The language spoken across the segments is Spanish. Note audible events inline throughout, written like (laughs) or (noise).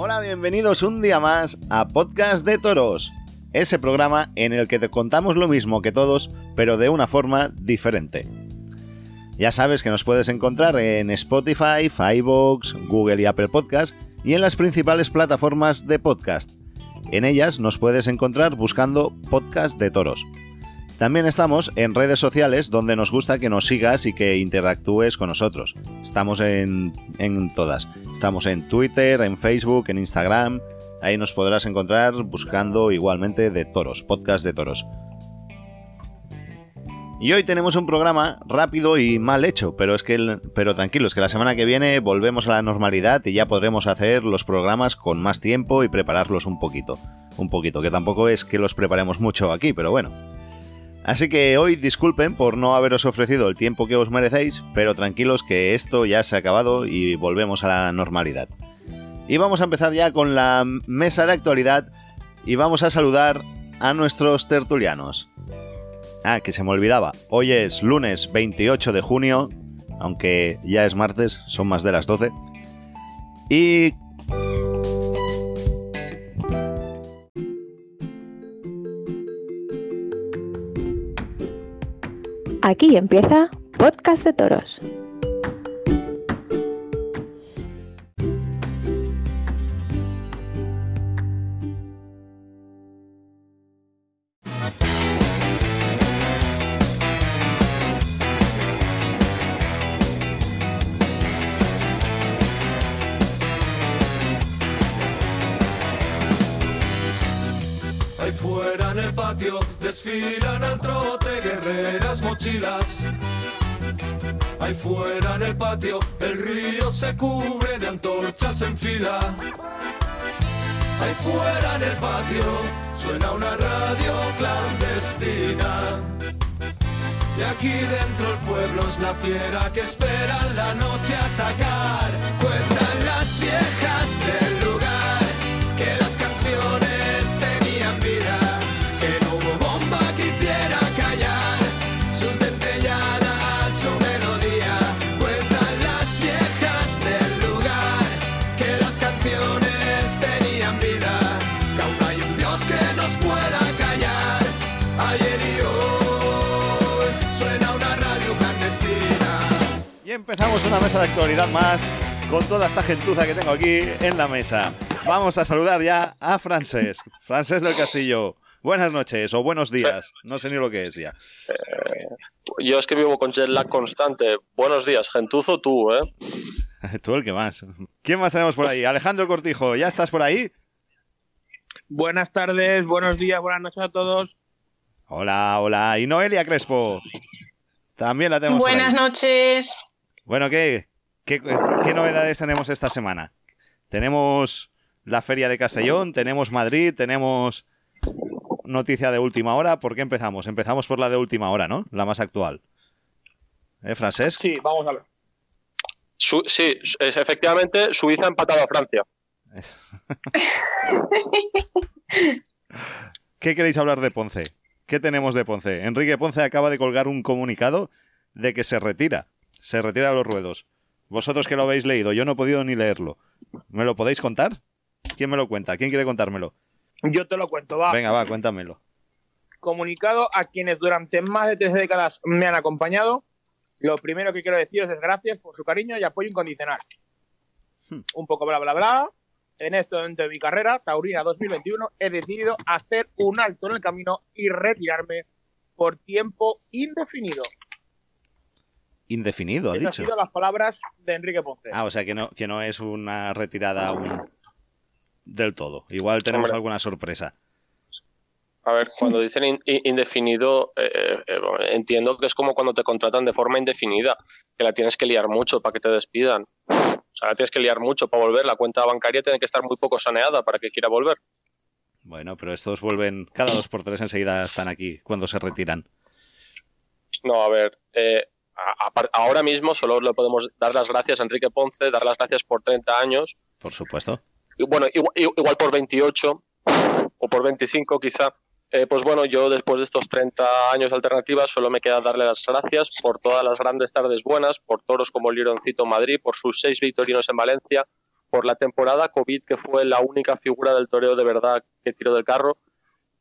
Hola, bienvenidos un día más a Podcast de Toros, ese programa en el que te contamos lo mismo que todos, pero de una forma diferente. Ya sabes que nos puedes encontrar en Spotify, Firebox, Google y Apple Podcast y en las principales plataformas de podcast. En ellas nos puedes encontrar buscando Podcast de Toros. También estamos en redes sociales donde nos gusta que nos sigas y que interactúes con nosotros. Estamos en, en todas. Estamos en Twitter, en Facebook, en Instagram. Ahí nos podrás encontrar buscando igualmente de toros, podcast de toros. Y hoy tenemos un programa rápido y mal hecho, pero es que pero tranquilos, que la semana que viene volvemos a la normalidad y ya podremos hacer los programas con más tiempo y prepararlos un poquito. Un poquito, que tampoco es que los preparemos mucho aquí, pero bueno. Así que hoy disculpen por no haberos ofrecido el tiempo que os merecéis, pero tranquilos que esto ya se ha acabado y volvemos a la normalidad. Y vamos a empezar ya con la mesa de actualidad y vamos a saludar a nuestros tertulianos. Ah, que se me olvidaba. Hoy es lunes 28 de junio, aunque ya es martes, son más de las 12. Y... Aquí empieza Podcast de Toros. Fuera en el patio desfilan al trote guerreras mochilas. Ahí fuera en el patio el río se cubre de antorchas en fila. Ahí fuera en el patio suena una radio clandestina. Y aquí dentro el pueblo es la fiera que espera la noche atacar. Empezamos una mesa de actualidad más con toda esta gentuza que tengo aquí en la mesa. Vamos a saludar ya a Francés, Francés del Castillo. Buenas noches o buenos días, no sé ni lo que es ya. Yo es que vivo con jet lag constante. Buenos días, gentuzo tú, ¿eh? (laughs) Tú el que más. ¿Quién más tenemos por ahí? Alejandro Cortijo, ¿ya estás por ahí? Buenas tardes, buenos días, buenas noches a todos. Hola, hola. Y Noelia Crespo. También la tenemos por Buenas ahí. noches. Bueno, ¿qué, qué, qué novedades tenemos esta semana? Tenemos la Feria de Castellón, tenemos Madrid, tenemos noticia de última hora. ¿Por qué empezamos? Empezamos por la de última hora, ¿no? La más actual. ¿Eh, Francés? Sí, vamos a ver. Su- sí, es, efectivamente, Suiza ha empatado a Francia. (laughs) ¿Qué queréis hablar de Ponce? ¿Qué tenemos de Ponce? Enrique Ponce acaba de colgar un comunicado de que se retira. Se retira a los ruedos. Vosotros que lo habéis leído, yo no he podido ni leerlo. ¿Me lo podéis contar? ¿Quién me lo cuenta? ¿Quién quiere contármelo? Yo te lo cuento, va. Venga, va, cuéntamelo. Comunicado a quienes durante más de tres décadas me han acompañado. Lo primero que quiero deciros es gracias por su cariño y apoyo incondicional. Hmm. Un poco bla bla bla. En este momento de mi carrera, Taurina 2021, he decidido hacer un alto en el camino y retirarme por tiempo indefinido. Indefinido, ha Esas han dicho. sido las palabras de Enrique Ponce. Ah, o sea que no, que no es una retirada aún del todo. Igual tenemos Hombre. alguna sorpresa. A ver, cuando dicen in- in- indefinido, eh, eh, bueno, entiendo que es como cuando te contratan de forma indefinida, que la tienes que liar mucho para que te despidan. O sea, la tienes que liar mucho para volver. La cuenta bancaria tiene que estar muy poco saneada para que quiera volver. Bueno, pero estos vuelven cada dos por tres enseguida están aquí cuando se retiran. No, a ver, eh, a- a par- ahora mismo solo le podemos dar las gracias a Enrique Ponce, dar las gracias por 30 años, Por supuesto. y bueno, igual, igual por 28 o por 25 quizá. Eh, pues bueno, yo después de estos 30 años de alternativas solo me queda darle las gracias por todas las grandes tardes buenas, por toros como el Lironcito en Madrid, por sus seis victorinos en Valencia, por la temporada COVID, que fue la única figura del toreo de verdad que tiró del carro.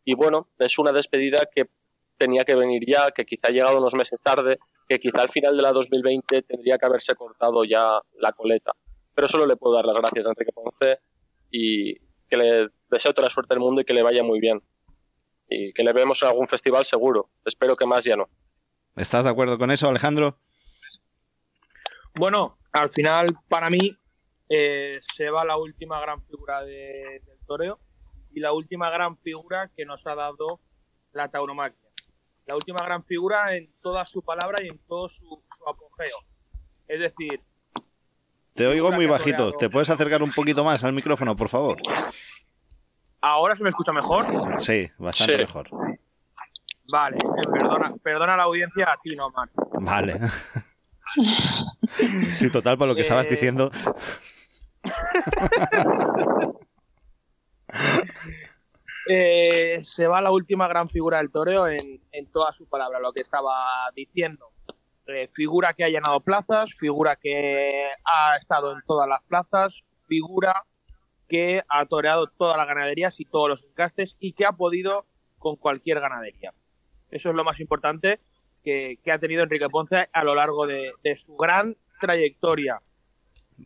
Y bueno, es una despedida que tenía que venir ya, que quizá ha llegado unos meses tarde, que quizá al final de la 2020 tendría que haberse cortado ya la coleta. Pero solo le puedo dar las gracias a Enrique Ponce y que le deseo toda la suerte del mundo y que le vaya muy bien. Y que le vemos en algún festival seguro. Espero que más ya no. ¿Estás de acuerdo con eso, Alejandro? Bueno, al final, para mí, eh, se va la última gran figura de- del toreo y la última gran figura que nos ha dado la tauromaquia. La última gran figura en toda su palabra y en todo su, su apogeo. Es decir, Te oigo muy bajito. toreado. ¿Te puedes acercar un poquito más al micrófono, por favor? ¿ahora se me escucha mejor? Sí, bastante Sí. mejor. Vale, eh, perdona, perdona a la audiencia, a ti no, man. Vale. Sí, total, para lo que estabas Eh, diciendo. (laughs) Eh, se va la última gran figura del toreo en, en toda su palabra, lo que estaba diciendo. Eh, figura que ha llenado plazas, figura que ha estado en todas las plazas, figura que ha toreado todas las ganaderías y todos los encastes y que ha podido con cualquier ganadería. Eso es lo más importante que, que ha tenido Enrique Ponce a lo largo de, de su gran trayectoria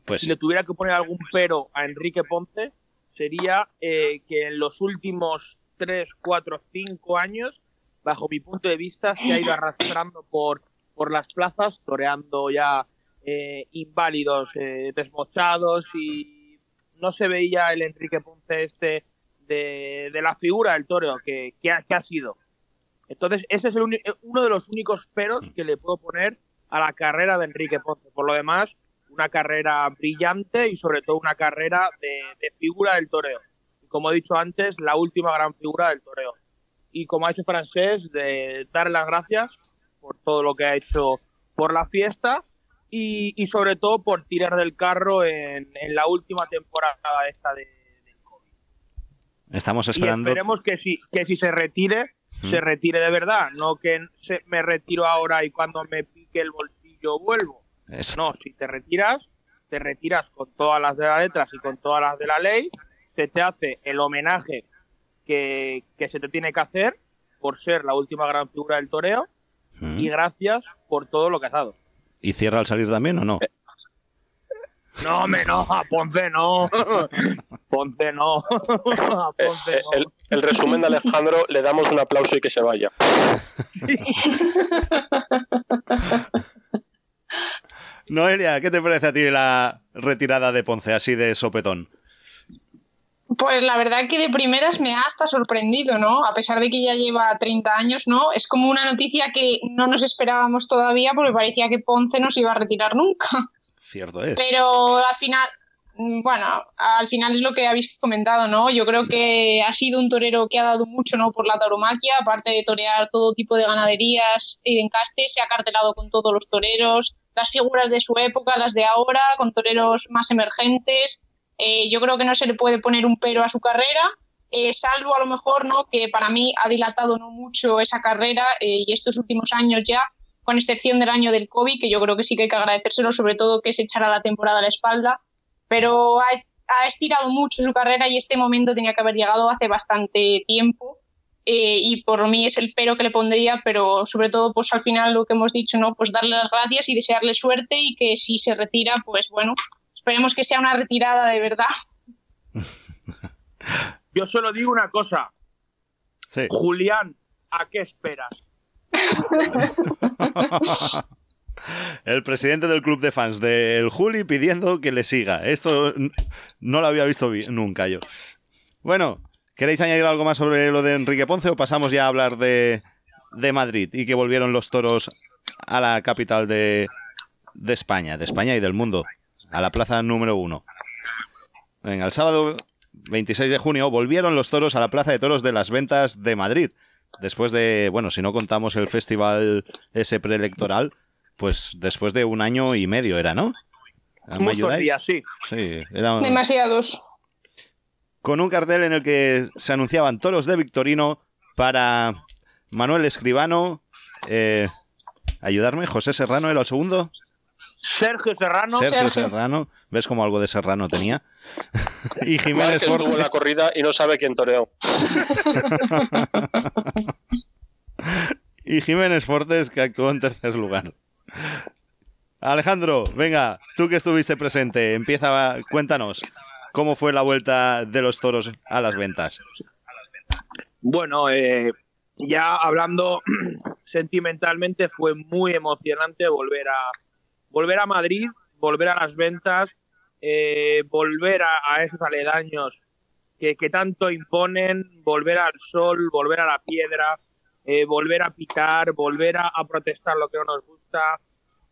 Pues si le tuviera que poner algún pero a Enrique Ponce, sería eh, que en los últimos 3, 4, 5 años, bajo mi punto de vista, se ha ido arrastrando por, por las plazas, toreando ya eh, inválidos, eh, desmochados y no se veía el Enrique Ponce este de, de la figura del toreo que, que, ha, que ha sido. Entonces, ese es el uno de los únicos peros que le puedo poner a la carrera de Enrique Ponce. Por lo demás, una carrera brillante y sobre todo una carrera de, de figura del toreo. Y como he dicho antes, la última gran figura del toreo. Y como ha hecho Francés, de darle las gracias por todo lo que ha hecho por la fiesta y, y sobre todo por tirar del carro en, en la última temporada esta de, del COVID. estamos Y esperando. esperemos que si, que si se retire, se retire de verdad, no que se, me retiro ahora y cuando me pique el bolsillo vuelvo. Eso. No, si te retiras, te retiras con todas las de las letras y con todas las de la ley, se te hace el homenaje que, que se te tiene que hacer por ser la última gran figura del toreo Mm. y gracias por todo lo que has dado. ¿Y cierra al salir también o no? No, me no, a Ponce no. (laughs) Ponce no. (laughs) A Eh, Ponce eh, no. el, el resumen de Alejandro, le damos un aplauso y que se vaya. (laughs) Noelia, ¿qué te parece a ti la retirada de Ponce así de sopetón? Pues la verdad que de primeras me ha hasta sorprendido, ¿no? A pesar de que ya lleva 30 años, ¿no? Es como una noticia que no nos esperábamos todavía porque parecía que Ponce no se iba a retirar nunca. Cierto es. Pero al final, bueno, al final es lo que habéis comentado, ¿no? Yo creo que ha sido un torero que ha dado mucho, ¿no? Por la tauromaquia, aparte de torear todo tipo de ganaderías y de encastes, se ha cartelado con todos los toreros, las figuras de su época, las de ahora, con toreros más emergentes. Eh, yo creo que no se le puede poner un pero a su carrera, eh, salvo a lo mejor, ¿no? Que para mí ha dilatado no mucho esa carrera eh, y estos últimos años ya con excepción del año del COVID, que yo creo que sí que hay que agradecérselo, sobre todo que se echara la temporada a la espalda, pero ha, ha estirado mucho su carrera y este momento tenía que haber llegado hace bastante tiempo. eh, y por mí es el pero que le pondría, pero sobre todo, pues al final lo que hemos dicho, ¿no? Pues darle las gracias y desearle suerte y que si se retira, pues bueno, esperemos que sea una retirada de verdad. (laughs) Yo solo digo una cosa, Sí. Julián, ¿a qué esperas? (laughs) El presidente del club de fans del Juli pidiendo que le siga. Esto no lo había visto vi- nunca yo. Bueno, ¿queréis añadir algo más sobre lo de Enrique Ponce o pasamos ya a hablar de, de Madrid y que volvieron los toros a la capital de, de España, de España y del mundo, a la plaza número uno? Venga, el sábado 26 de junio volvieron los toros a la plaza de toros de las ventas de Madrid. Después de, bueno, si no contamos el festival ese preelectoral, pues después de un año y medio era, ¿no? Días, sí. Sí, era un- Demasiados. con un cartel en el que se anunciaban toros de Victorino para Manuel Escribano. eh, ayudarme, José Serrano era el segundo. Sergio Serrano. Sergio Sergio. Serrano. ¿Ves como algo de Serrano tenía? (laughs) y Jiménez estuvo en Fortes. la corrida y no sabe quién toreó. (laughs) y Jiménez Fortes, que actuó en tercer lugar. Alejandro, venga, tú que estuviste presente, empieza, cuéntanos, ¿cómo fue la vuelta de los toros a las ventas? Bueno, eh, ya hablando (clears throat) sentimentalmente, fue muy emocionante volver a volver a Madrid, volver a las ventas, eh, volver a, esos aledaños que, que tanto imponen, volver al sol, volver a la piedra, eh, volver a picar, volver a, protestar lo que no nos gusta,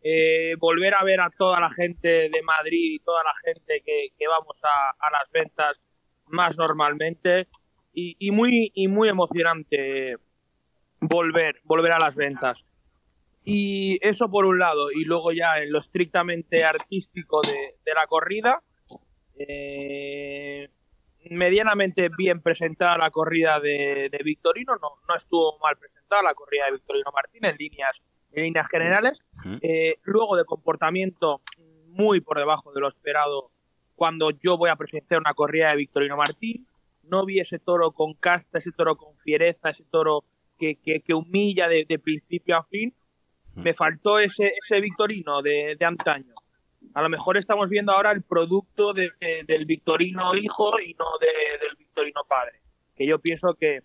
eh, volver a ver a toda la gente de Madrid y toda la gente que, vamos a, las ventas más normalmente. Y, y muy y muy emocionante volver volver a las ventas. Y eso por un lado y luego ya en lo estrictamente artístico de, de la corrida eh, medianamente bien presentada la corrida de, de Victorino no, no estuvo mal presentada la corrida de Victorino Martín en líneas en líneas generales eh, luego de comportamiento muy por debajo de lo esperado cuando yo voy a presenciar una corrida de Victorino Martín. No vi ese toro con casta, ese toro con fiereza, ese toro que, que, que humilla de, de principio a fin. Me faltó ese, ese Victorino de, de antaño. A lo mejor estamos viendo ahora el producto de- de- del Victorino hijo y no de- del Victorino padre. Que yo pienso que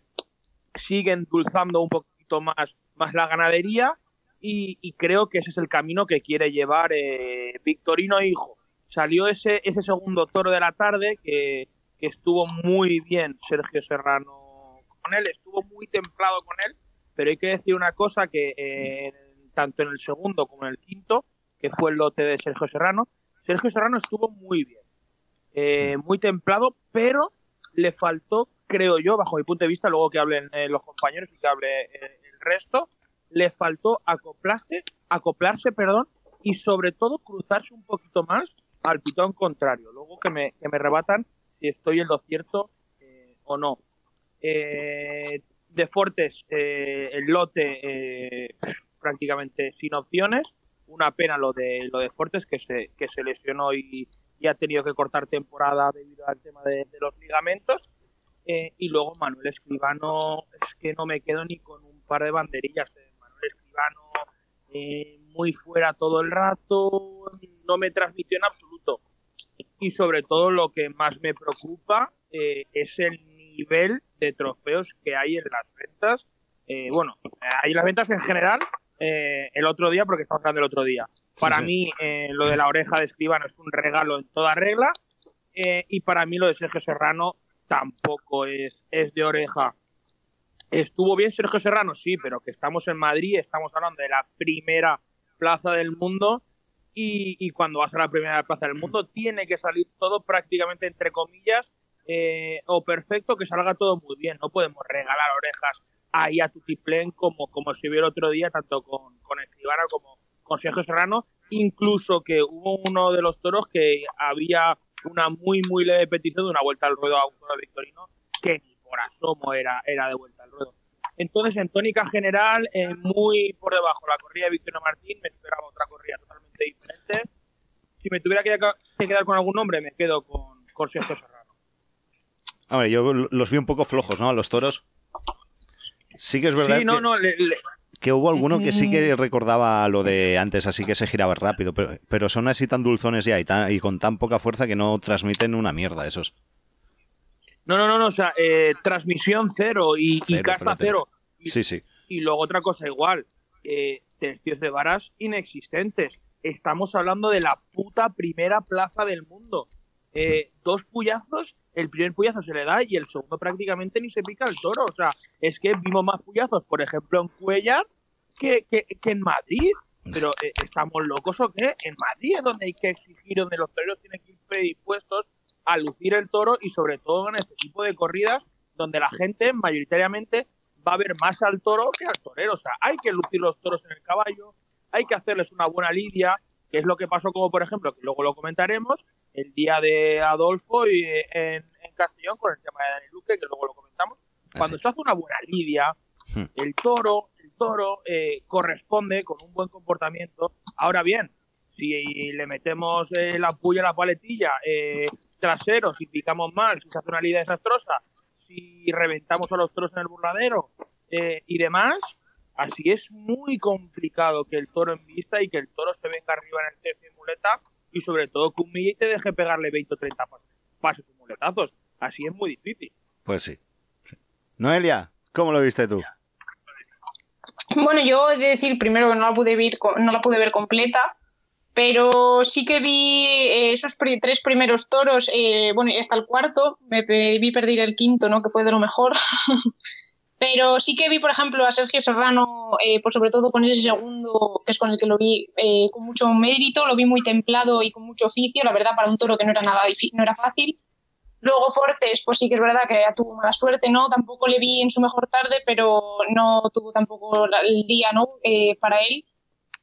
sigue endulzando un poquito más, más la ganadería y, creo que ese es el camino que quiere llevar eh, Victorino Hijo. Salió ese, ese segundo toro de la tarde que, que estuvo muy bien Sergio Serrano con él, estuvo muy templado con él, pero hay que decir una cosa que eh, tanto en el segundo como en el quinto, que fue el lote de Sergio Serrano, Sergio Serrano estuvo muy bien, eh, muy templado, pero le faltó, creo yo, bajo mi punto de vista, luego que hablen eh, los compañeros y que hable eh, el resto, le faltó acoplarse, acoplarse, perdón, y sobre todo cruzarse un poquito más al pitón contrario. Luego que me, que me rebatan si estoy en lo cierto eh, o no. De Fortes, eh, el lote eh, prácticamente sin opciones. Una pena lo de lo de Fortes que se, que se lesionó y, y ha tenido que cortar temporada debido al tema de, los ligamentos. Eh, y luego Manuel Escribano, es que no me quedo ni con un par de banderillas de Manuel Escribano, eh, muy fuera todo el rato, no me transmitió en absoluto. Y sobre todo lo que más me preocupa eh, es el nivel de trofeos que hay en las ventas. Eh, bueno, hay en las ventas en general, eh, el otro día, porque estamos hablando del otro día. Para sí. mí, eh, lo de la oreja de Escribano es un regalo en toda regla. eh, y para mí, lo de Sergio Serrano tampoco es, es de oreja. ¿Estuvo bien Sergio Serrano? Sí, pero que estamos en Madrid, estamos hablando de la primera plaza del mundo y, y cuando vas a la primera plaza del mundo tiene que salir todo prácticamente entre comillas eh, o perfecto, que salga todo muy bien. No podemos regalar orejas ahí a Tutiplén como, como se vio el otro día, tanto con, con como con Sergio Serrano, incluso que hubo uno de los toros que había una muy, muy leve petición de una vuelta al ruedo a un toro victorino que ni por asomo era, era de vuelta al ruedo. Entonces, en tónica general, eh, muy por debajo la corrida de Victorino Martín, me esperaba otra corrida totalmente diferente. Si me tuviera que, que quedar con algún nombre, me quedo con, con Sergio Serrano. Hombre, yo los vi un poco flojos, ¿no? A los toros. Sí que es verdad Sí, no, que, no, le- le- que hubo alguno que sí que recordaba lo de antes, así que se giraba rápido, pero, pero son así tan dulzones ya y, tan- y con tan poca fuerza que no transmiten una mierda esos. no, no, no, no, o sea, eh, transmisión cero y, Cero, pero cero. Y, Sí, sí. y luego otra cosa igual, eh, tercios de varas inexistentes. Estamos hablando de la puta primera plaza del mundo. Eh, dos puyazos, el primer puyazo se le da y el segundo prácticamente ni se pica el toro. O sea, es que vimos más puyazos, por ejemplo, en Cuellar que, que, que en Madrid. Pero eh, ¿estamos locos o qué? En Madrid es donde hay que exigir, donde los toreros tienen que ir predispuestos a lucir el toro y sobre todo en este tipo de corridas donde la gente mayoritariamente va a ver más al toro que al torero. O sea, hay que lucir los toros en el caballo, hay que hacerles una buena lidia, que es lo que pasó como por ejemplo, que luego lo comentaremos, el día de Adolfo y, eh, en, en Castellón con el tema de Dani Luque, que luego lo comentamos. Cuando Así. se hace una buena lidia, Hmm. el toro, el toro eh, corresponde con un buen comportamiento. Ahora bien, Si le metemos eh, la puya a la paletilla, eh, trasero, si picamos mal, si se hace una lida desastrosa, si reventamos a los toros en el burladero eh, y demás, así es muy complicado que el toro en vista y que el toro se venga arriba en el TF muleta y sobre todo que un y te deje pegarle 20 o 30 pases, pases y muletazos. Así es muy difícil. Pues sí. sí. Noelia, ¿cómo lo viste tú? Bueno, yo he de decir primero que no la pude ver, no la pude ver completa, pero sí que vi eh, esos tres primeros toros, eh, bueno, y hasta el cuarto, me vi perder el quinto, ¿no? Que fue de lo mejor. (laughs) pero sí que vi, por ejemplo, a Sergio Serrano, eh, por sobre todo con ese segundo, que es con el que lo vi eh, con mucho mérito, lo vi muy templado y con mucho oficio, la verdad, para un toro que no era nada no era fácil. Luego Fortes, pues sí que es verdad que tuvo mala suerte, ¿no? Tampoco le vi en su mejor tarde, pero no tuvo tampoco el día, ¿no? Eh, para él.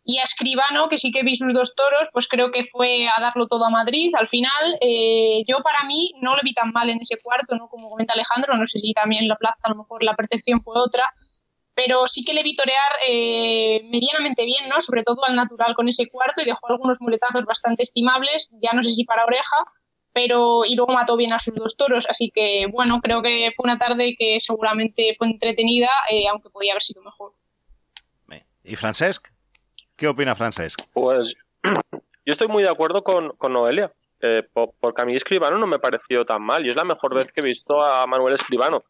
Y a Escribano, que sí que vi sus dos toros, pues creo que fue a darlo todo a Madrid. Al final, eh, yo para mí no lo vi tan mal en ese cuarto, ¿no? Como comenta Alejandro, no sé si también la plaza a lo mejor la percepción fue otra, pero sí que le vi torear eh, medianamente bien, ¿no? Sobre todo al natural con ese cuarto y dejó algunos muletazos bastante estimables, ya no sé si para oreja, pero y luego mató bien a sus dos toros, así que bueno, creo que fue una tarde que seguramente fue entretenida, eh, aunque podía haber sido mejor. ¿Y Francesc? ¿Qué opina Francesc? Pues (clears throat) yo estoy muy de acuerdo con, con Noelia, eh, porque a mí Escribano no me pareció tan mal, y es la mejor vez que he visto a Manuel Escribano.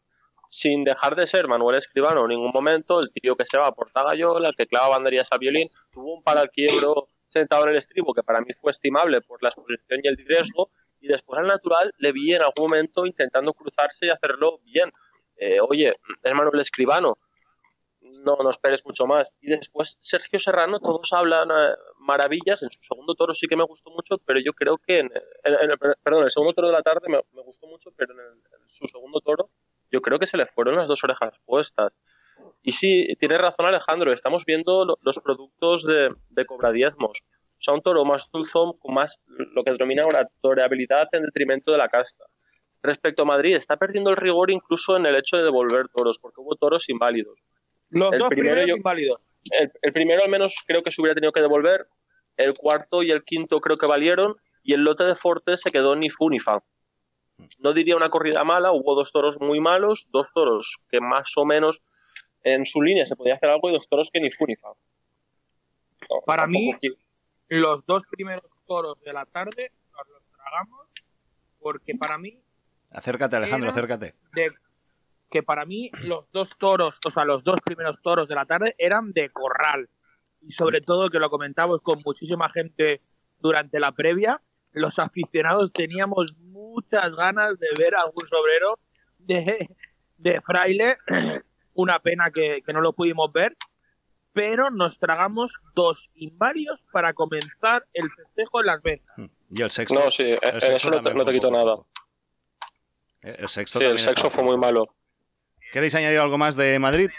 Sin dejar de ser Manuel Escribano en ningún momento, el tío que se va a Portagayola, el que clava banderías al violín, tuvo un para al quiebro sentado en el estribo que para mí fue estimable por la exposición y el riesgo, y después al natural le vi en algún momento intentando cruzarse y hacerlo bien. Eh, oye, es Manuel Escribano, no, no esperes mucho más. Y después Sergio Serrano, todos hablan eh, maravillas, en su segundo toro sí que me gustó mucho, pero yo creo que, en, en, en el, perdón, el segundo toro de la tarde me, gustó mucho, pero en, el, su segundo toro yo creo que se le fueron las dos orejas puestas. Y sí, tiene razón Alejandro, estamos viendo lo, los productos de, de cobradiezmos o sea, un toro más dulzón, con más lo que denomina una toreabilidad en detrimento de la casta. Respecto a Madrid, está perdiendo el rigor incluso en el hecho de devolver toros, porque hubo toros inválidos. Los el dos primero yo, inválidos. El, el, primero al menos creo que se hubiera tenido que devolver, el cuarto y el quinto creo que valieron, y el lote de Forte se quedó ni fu ni fa. No diría una corrida mala, hubo dos toros muy malos, dos toros que más o menos en su línea se podía hacer algo y dos toros que ni fu ni. No, Para mí, quiero los dos primeros toros de la tarde nos los tragamos porque para mí acércate Alejandro acércate de, que para mí los dos toros o sea los dos primeros toros de la tarde eran de corral y sobre todo que lo comentamos con muchísima gente durante la previa los aficionados teníamos muchas ganas de ver a algún sobrero de, de fraile (clears throat) una pena que, que no lo pudimos ver pero nos tragamos dos invarios para comenzar el festejo en las ventas. Y el sexto. No, sí, el sexto eso no te, no te quito nada. El sexto, sí, el sexto fue muy malo. ¿Queréis añadir algo más de Madrid?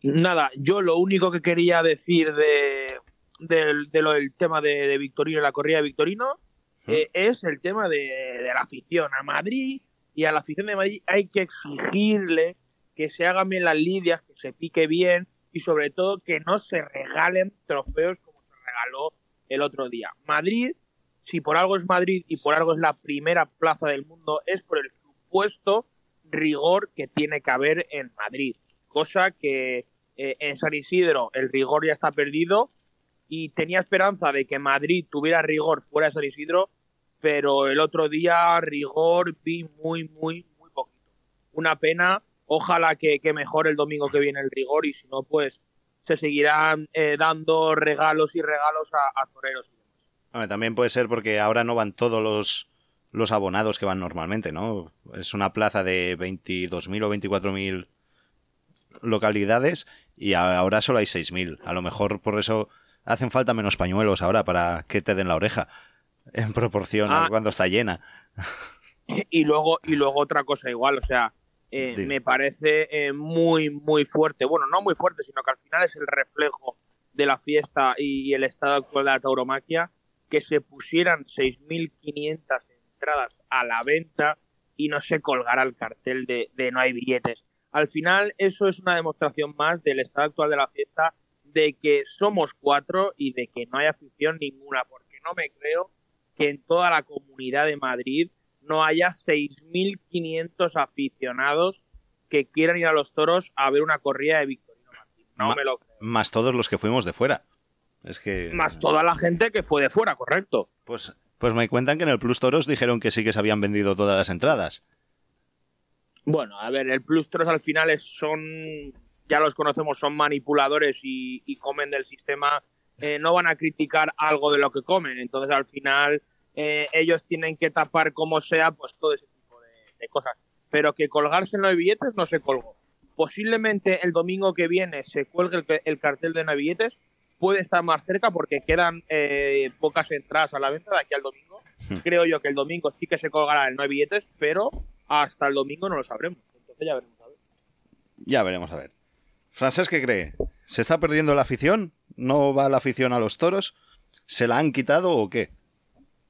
Nada, yo lo único que quería decir de, de, de lo del tema de, de, Victorino, la corrida de Victorino, ¿Mm? eh, es el tema de, de la afición a Madrid y a la afición de Madrid hay que exigirle que se hagan bien las lidias, que se pique bien, y sobre todo que no se regalen trofeos como se regaló el otro día. Madrid, si por algo es Madrid y por algo es la primera plaza del mundo, es por el supuesto rigor que tiene que haber en Madrid. Cosa que eh, en San Isidro el rigor ya está perdido y tenía esperanza de que Madrid tuviera rigor fuera de San Isidro, pero el otro día rigor vi muy, muy, muy poquito. Una pena ojalá que, que, mejore el domingo que viene el rigor y si no, pues se seguirán eh, dando regalos y regalos a, a toreros. También puede ser porque ahora no van todos los, los abonados que van normalmente, ¿no? Es una plaza de 22.000 o 24.000 localidades y ahora solo hay 6.000. A lo mejor por eso hacen falta menos pañuelos ahora para que te den la oreja (laughs) en proporción ah. a cuando está llena. Y luego, y luego otra cosa igual, o sea, eh, me parece eh, muy, muy fuerte. Bueno, no muy fuerte, sino que al final es el reflejo de la fiesta y, y el estado actual de la tauromaquia que se pusieran 6.500 entradas a la venta y no se colgara el cartel de, de no hay billetes. Al final, eso es una demostración más del estado actual de la fiesta, de que somos cuatro y de que no hay afición ninguna, porque no me creo que en toda la comunidad de Madrid no haya 6.500 aficionados que quieran ir a los toros a ver una corrida de Victorino Martín. No Ma- me lo creo. Más todos los que fuimos de fuera. Es que. Más toda la gente que fue de fuera, correcto. Pues, pues me cuentan que en el Plus Toros dijeron que sí que se habían vendido todas las entradas. Bueno, a ver, el Plus Toros al final es- son, ya los conocemos, son manipuladores y, comen del sistema. eh, no van a criticar algo de lo que comen. Entonces al final eh, ellos tienen que tapar como sea pues todo ese tipo de, cosas. Pero que colgarse en los billetes no se colgó. Posiblemente el domingo que viene se cuelgue el, el cartel de no billetes. Puede estar más cerca porque quedan eh, pocas entradas a la venta de aquí al domingo. Hmm. Creo yo que el domingo sí que se colgará el no billetes, pero hasta el domingo no lo sabremos. Entonces ya veremos. a ver. Ya veremos a ver. Francés, ¿qué cree? ¿Se está perdiendo la afición? ¿No va la afición a los toros? ¿Se la han quitado o qué?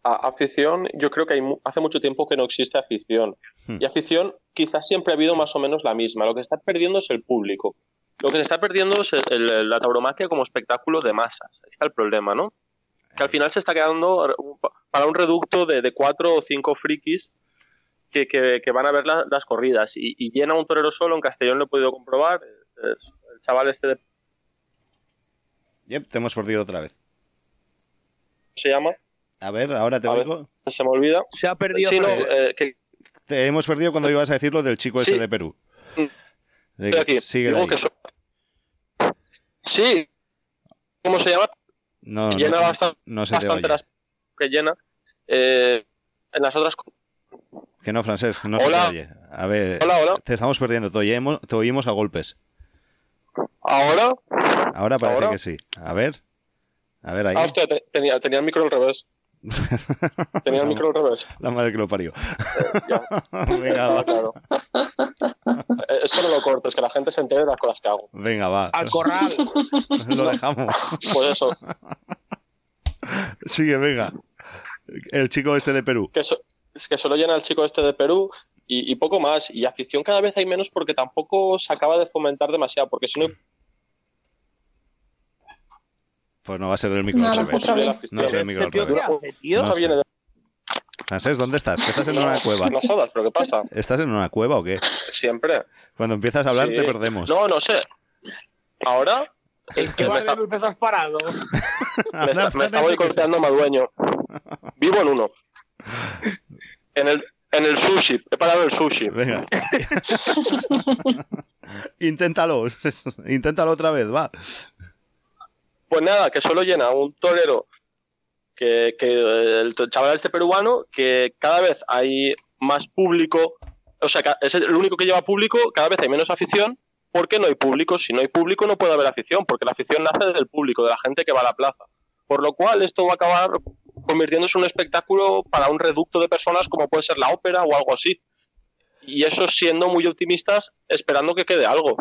A- afición, yo creo que hay mu- hace mucho tiempo que no existe afición. Hmm. Y afición quizás siempre ha habido más o menos la misma. Lo que está perdiendo es el público. Lo que se está perdiendo es el- el- la tauromaquia como espectáculo de masas. Ahí está el problema, ¿no? Que al final se está quedando un- para un reducto de, de cuatro o cinco frikis que, que- que van a ver la- las corridas. Y, y llena un torero solo, en Castellón lo he podido comprobar. es- el chaval este de, Yep, te hemos perdido otra vez. se llama, A ver, ahora te oigo. se me olvida. Se ha perdido. Sí, no, eh, que Te hemos perdido cuando ibas a decir lo del chico ese Sí. de Perú. Mm. Estoy aquí. sigue Digo que so- Sí. ¿Cómo se llama? No, no, llena bastante, no se te bastante las que llena. Eh, en las otras. Que no, Francés, no Hola. se te oye. A ver, Hola, hola. te estamos perdiendo. Te oímos, te oímos a golpes. Ahora. Ahora parece ¿Ahora? que sí. A ver. A ver, ahí. Ah, hostia, te- tenía, tenía el micro al revés. (laughs) Tenía el micro al revés. La madre que lo parió. Eh, ya, (laughs) Venga, va. claro. Eh, Esto no lo cortes, que la gente se entere de las cosas que hago. Venga, va. Al corral. Lo dejamos. Pues eso, Sigue, venga. El chico este de Perú. que, so- es que solo llena el chico este de Perú y, y poco más. Y afición cada vez hay menos porque tampoco se acaba de fomentar demasiado. Porque si no, Pues no va a ser el micro. No va a ser el ¿Este micro Francés, ¿dónde estás? ¿Que estás en una cueva? no jodas, pero ¿qué pasa? ¿Estás en una cueva o qué? Siempre. Cuando empiezas a hablar Sí. te perdemos. No, no sé. Ahora ¿En qué me bar está- de luces has parado? me, está, (laughs) me está que boicoteando Madueño. Vivo en uno. En el, en el sushi. He parado el sushi. Venga. (laughs) Inténtalo. (laughs) Inténtalo otra vez, va. Pues nada, que solo llena un torero que, eh, el chaval este peruano, que cada vez hay más público, o sea, es el único que lleva público, cada vez hay menos afición, porque no hay público. Si no hay público no puede haber afición, porque la afición nace del público, de la gente que va a la plaza. Por lo cual esto va a acabar convirtiéndose en un espectáculo para un reducto de personas como puede ser la ópera o algo así. Y eso siendo muy optimistas, esperando que quede algo.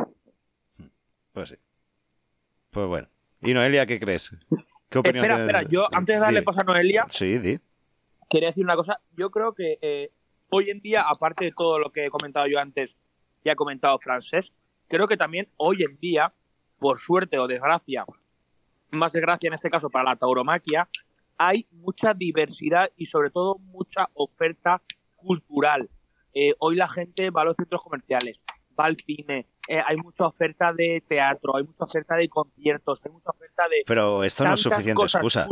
Pues sí. Pues bueno. ¿Y Noelia qué crees? ¿Qué opinión Espera, espera, yo antes de darle Di. paso a Noelia, Sí, di. quería decir una cosa. Yo creo que eh, hoy en día, aparte de todo lo que he comentado yo antes y ha comentado Francés, creo que también hoy en día, por suerte o desgracia, más desgracia en este caso para la tauromaquia, hay mucha diversidad y sobre todo mucha oferta cultural. Eh, hoy la gente va a los centros comerciales, va al cine, eh, hay mucha oferta de teatro, hay mucha oferta de conciertos, hay mucha oferta de... Pero esto no es suficiente excusa.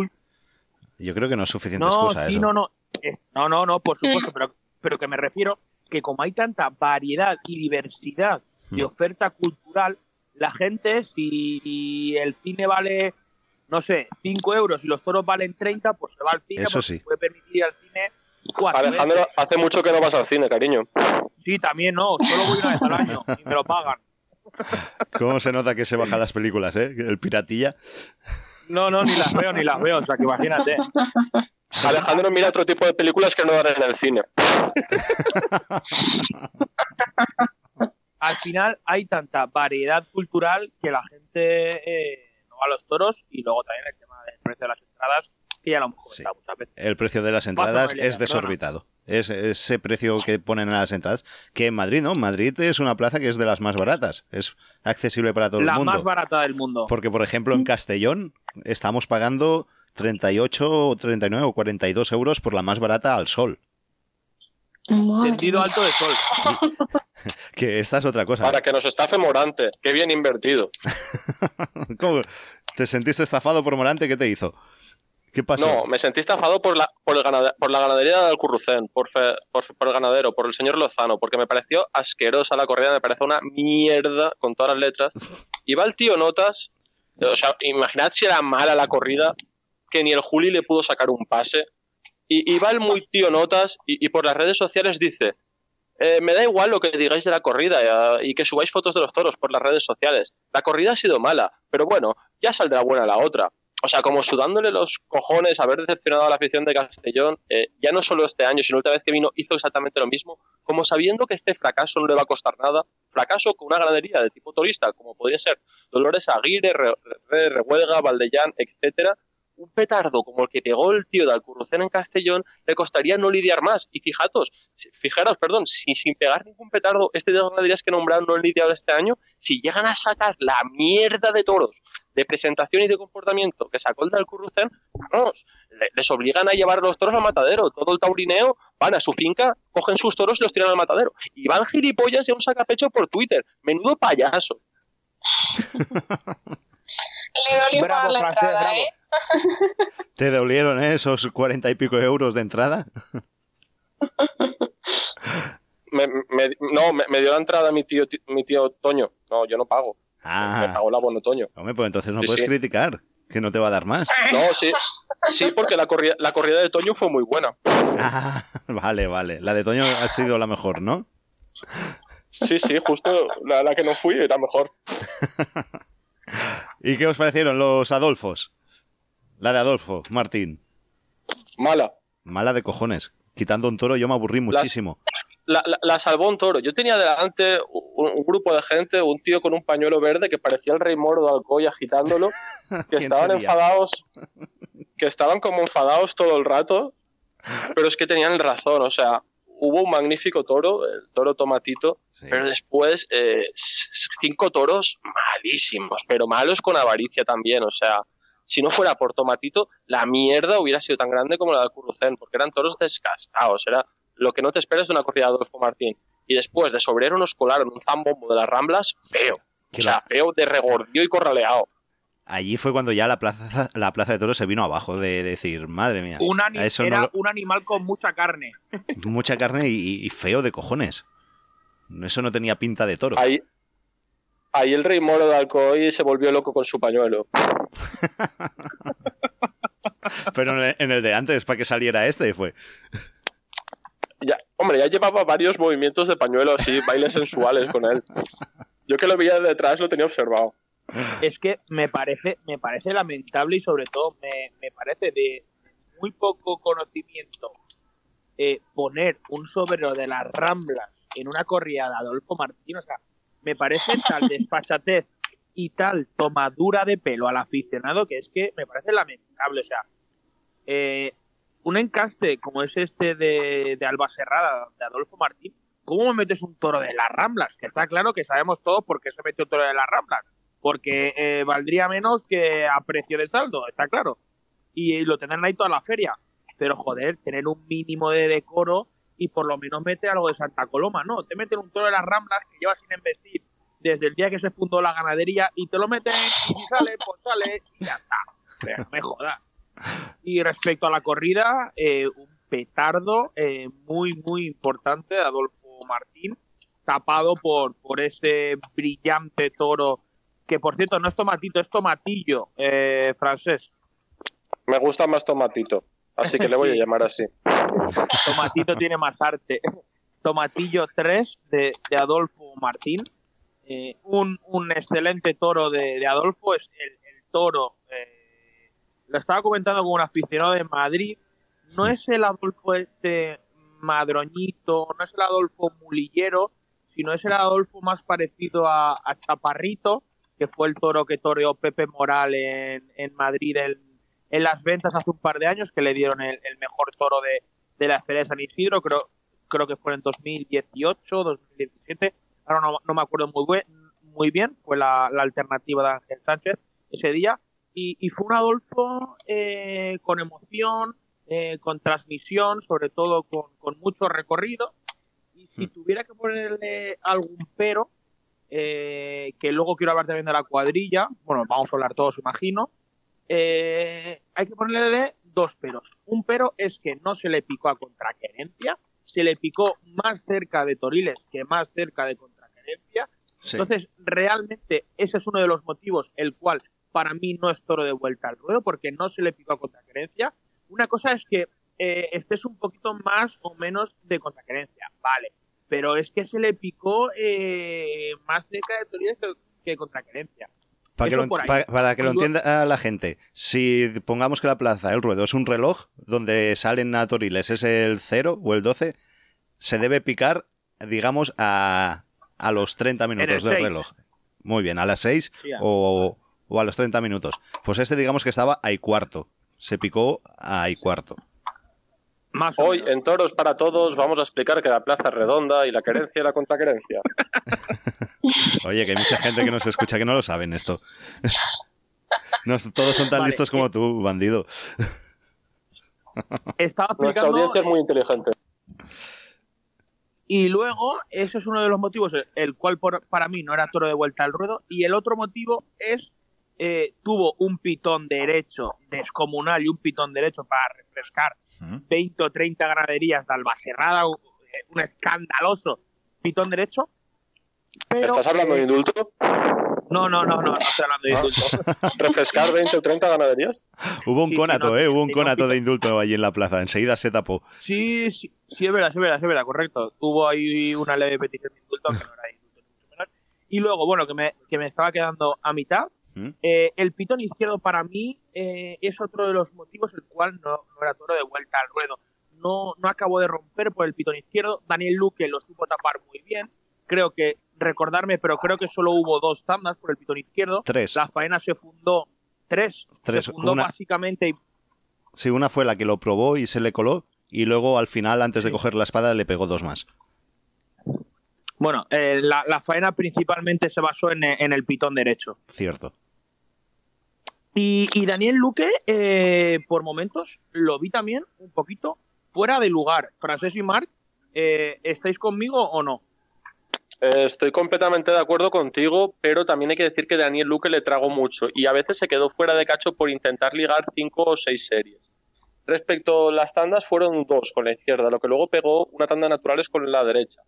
Yo creo que no es suficiente no, excusa sí, eso. no, no. Eh, No, no, no, por (laughs) supuesto, pero, pero que me refiero que como hay tanta variedad y diversidad de Hmm. oferta cultural, la gente, si el cine vale, no sé, 5 euros y los toros valen 30, pues se va al cine, Eso porque sí. se puede permitir ir al cine Alejandro, veces. hace mucho que no vas al cine, cariño. Sí, también no, solo voy una vez al año y me lo pagan. ¿Cómo se nota que se bajan las películas, eh? El piratilla. No, no, ni las veo, ni las veo, o sea que imagínate. Alejandro mira otro tipo de películas que no dan en el cine. al final hay tanta variedad cultural que la gente eh, no va a los toros y luego también el tema del precio de las entradas, que ya lo hemos Sí. comentado muchas veces. El precio de las entradas es desorbitado. es ese precio que ponen en las entradas, que en Madrid, ¿no? Madrid es una plaza que es de las más baratas, es accesible para todo La el mundo. más barata del mundo. Porque, por ejemplo, en Castellón estamos pagando 38, o 39 o 42 euros por la más barata al sol. Madre Tendido mía. alto de sol. (laughs) Que esta es otra cosa. Para que nos estafe Morante. Qué bien invertido. (laughs) ¿Cómo? ¿Te sentiste estafado por Morante? ¿Qué te hizo? ¿Qué pasó? No, me sentí estafado por la, por el por la ganadería de Alcurrucén, por, fe- por, por el ganadero, por el señor Lozano, porque me pareció asquerosa la corrida, me pareció una mierda con todas las letras. (laughs) Iba el tío Notas, o sea, imaginad si era mala la corrida, que ni el Juli le pudo sacar un pase. Y iba el muy tío Notas y, y por las redes sociales dice, eh, me da igual lo que digáis de la corrida eh, y que subáis fotos de los toros por las redes sociales. La corrida ha sido mala, pero bueno, ya saldrá buena la otra. O sea, como sudándole los cojones haber decepcionado a la afición de Castellón, eh, ya no solo este año, sino la última vez que vino hizo exactamente lo mismo, como sabiendo que este fracaso no le va a costar nada, fracaso con una ganadería de tipo turista, como podría ser Dolores Aguirre, Re- Re- Rehuelga, Valdellán, etcétera, un petardo como el que pegó el tío de Alcurrucén en Castellón le costaría no lidiar más. Y fijaros, si- fijaros, perdón, si sin pegar ningún petardo, este de las ganaderías que nombraron no han lidiado este año, si llegan a sacar la mierda de toros de presentación y de comportamiento que sacó el de Alcurrucén, vamos, le- les obligan a llevar los toros al matadero. Todo el taurineo van a su finca, cogen sus toros y los tiran al matadero. Y van gilipollas y a un sacapecho por Twitter. Menudo payaso. (laughs) Le dolió Bravo, la Francés, entrada, bravo. ¿eh? (laughs) ¿Te dolieron eh, esos cuarenta y pico euros de entrada? (laughs) Me- me- no, me, me dio la entrada mi tío, mi tío Toño. No, yo no pago. Me Ah, pagó el abono Toño. hombre, pues entonces no Sí, puedes sí. criticar, que no te va a dar más. No, sí, sí porque la corrida, la corrida de Toño fue muy buena. Ah, (laughs) vale, vale. La de Toño ha sido la mejor, ¿no? Sí, sí, justo la, la que no fui era mejor. ¿Y qué os parecieron los Adolfos? La de Adolfo, Martín. Mala. Mala de cojones. Quitando un toro yo me aburrí muchísimo. La, la- la salvó un toro. Yo tenía delante un, un grupo de gente, un tío con un pañuelo verde que parecía el rey moro de Alcoy agitándolo, (laughs) que ¿Quién estaban sería? enfadados, que estaban como enfadados todo el rato, pero es que tenían razón, o sea, hubo un magnífico toro, el toro tomatito, Sí. pero después eh, cinco toros malísimos, pero malos con avaricia también, o sea, si no fuera por tomatito, la mierda hubiera sido tan grande como la de Currucén, porque eran toros desgastados, era lo que no te esperas de una corrida de Adolfo Martín. Y después de sobrero nos colaron un zambombo de las Ramblas feo, o sea, feo de regordío y corraleado. Allí fue cuando ya la plaza, (laughs) la plaza de toros se vino abajo de decir, madre mía, Un eso no era lo- un animal con mucha carne. (laughs) mucha carne y, y feo de cojones. Eso no tenía pinta de toro. Ahí, ahí el rey moro de Alcoy se volvió loco con su pañuelo. (laughs) Pero en el, de antes, para que saliera este, fue. Ya, hombre, ya llevaba varios movimientos de pañuelo así, bailes sensuales con él. Yo que lo veía de detrás lo tenía observado. Es que me parece, me parece lamentable y sobre todo me, me parece de muy poco conocimiento eh, poner un sobrero de las Ramblas en una corrida de Adolfo Martín. O sea, me parece tal (laughs) despachatez y tal tomadura de pelo al aficionado que es que me parece lamentable. O sea, eh, un encaste como es este de, de Alba Serrada, de Adolfo Martín, ¿cómo me metes un toro de las Ramblas? Que está claro que sabemos todos por qué se metió un toro de las Ramblas. Porque eh, valdría menos que a precio de saldo, está claro. Y lo tendrán ahí toda la feria. Pero joder, tener un mínimo de decoro y por lo menos mete algo de Santa Coloma, ¿no? Te meten un toro de las Ramblas que lleva sin embestir desde el día que se fundó la ganadería y te lo meten y si sale, pues sale y ya está. Me jodas. Y respecto a la corrida, eh, un petardo eh, muy, muy importante de Adolfo Martín, tapado por, por ese brillante toro, que por cierto no es tomatito, es tomatillo eh, francés. Me gusta más Tomatito, así que le voy a (laughs) llamar así. Tomatito tiene más arte. Tomatillo 3 de, de Adolfo Martín. Eh, un, un excelente toro de, de Adolfo. Es el, el toro. eh, lo estaba comentando con un aficionado de Madrid. No es el Adolfo este madroñito, no es el Adolfo mulillero, sino es el Adolfo más parecido a, a Chaparrito, que fue el toro que toreó Pepe Moral en, en Madrid en, en las ventas hace un par de años, que le dieron el, el mejor toro de, de la Feria de San Isidro, creo, creo que fue en 2018, 2017, ahora no, no me acuerdo muy, buen- muy bien, fue la, la alternativa de Ángel Sánchez ese día, y, y fue un Adolfo eh, con emoción, eh, con transmisión, sobre todo con, con mucho recorrido, y si Hmm. tuviera que ponerle algún pero, eh, que luego quiero hablar también de la cuadrilla, bueno, vamos a hablar todos, imagino, eh, hay que ponerle dos peros. Un pero es que no se le picó a contraquerencia, se le picó más cerca de Toriles que más cerca de Sí. Entonces, realmente ese es uno de los motivos el cual para mí no es toro de vuelta al ruedo porque no se le picó a contraquerencia. Una cosa es que eh, estés un poquito más o menos de contraquerencia, vale, pero es que se le picó eh, más cerca de Toriles que, que contraquerencia. Para que, lo, por ahí. pa- para que lo entienda la gente, si pongamos que la plaza, el ruedo, es un reloj donde salen a Toriles, es el 0 o el 12, se debe picar, digamos, a, a los 30 minutos el del reloj. Muy bien, a las 6 Sí, a- o, o a los 30 minutos. Pues este, digamos que estaba a y cuarto. Se picó a y cuarto. Más Hoy en Toros para Todos vamos a explicar que la plaza es redonda y la querencia y la contraquerencia. (laughs) Oye, que hay mucha gente que nos escucha que no lo saben esto. (laughs) No, todos son tan Vale, listos como tú, bandido. Estaba Nuestra audiencia es muy inteligente. Y luego, ese es uno de los motivos, el, cual por- para mí no era toro de vuelta al ruedo. Y el otro motivo es, eh, tuvo un pitón derecho descomunal y un pitón derecho para refrescar 20 o 30 ganaderías de Albacerrada, un, un escandaloso pitón derecho. Pero, ¿Estás hablando eh, de indulto? No, no, no, no, no estoy hablando de indulto. (laughs) ¿Refrescar 20 o 30 ganaderías? Hubo un Sí, sí, conato, no, ¿eh? Hubo un conato de indulto allí en la plaza. Enseguida se tapó. Sí, sí, sí, es verdad, sí, es verdad, es verdad, correcto. Hubo ahí una leve petición de indulto que no era indulto, mucho menos. Y luego, bueno, que me, que me estaba quedando a mitad. ¿Mm? Eh, el pitón izquierdo para mí eh, es otro de los motivos el cual no, no era toro de vuelta al ruedo. No, no acabó de romper por el pitón izquierdo. Daniel Luque lo supo tapar muy bien. Creo que, recordarme, pero creo que solo hubo dos tandas por el pitón izquierdo. Tres. La faena se fundó, tres, Tres, se fundó una- básicamente y Sí, una fue la que lo probó y se le coló. Y luego al final, antes de coger la espada, le pegó dos más. Bueno, eh, la, la faena principalmente se basó en, en el pitón derecho. Cierto. Y, y Daniel Luque, eh, por momentos, lo vi también un poquito fuera de lugar. Francés y Marc, eh, ¿estáis conmigo o no? Eh, estoy completamente de acuerdo contigo, pero también hay que decir que Daniel Luque le tragó mucho y a veces se quedó fuera de cacho por intentar ligar cinco o seis series. Respecto a las tandas, fueron dos con la izquierda, lo que luego pegó una tanda naturales con la derecha.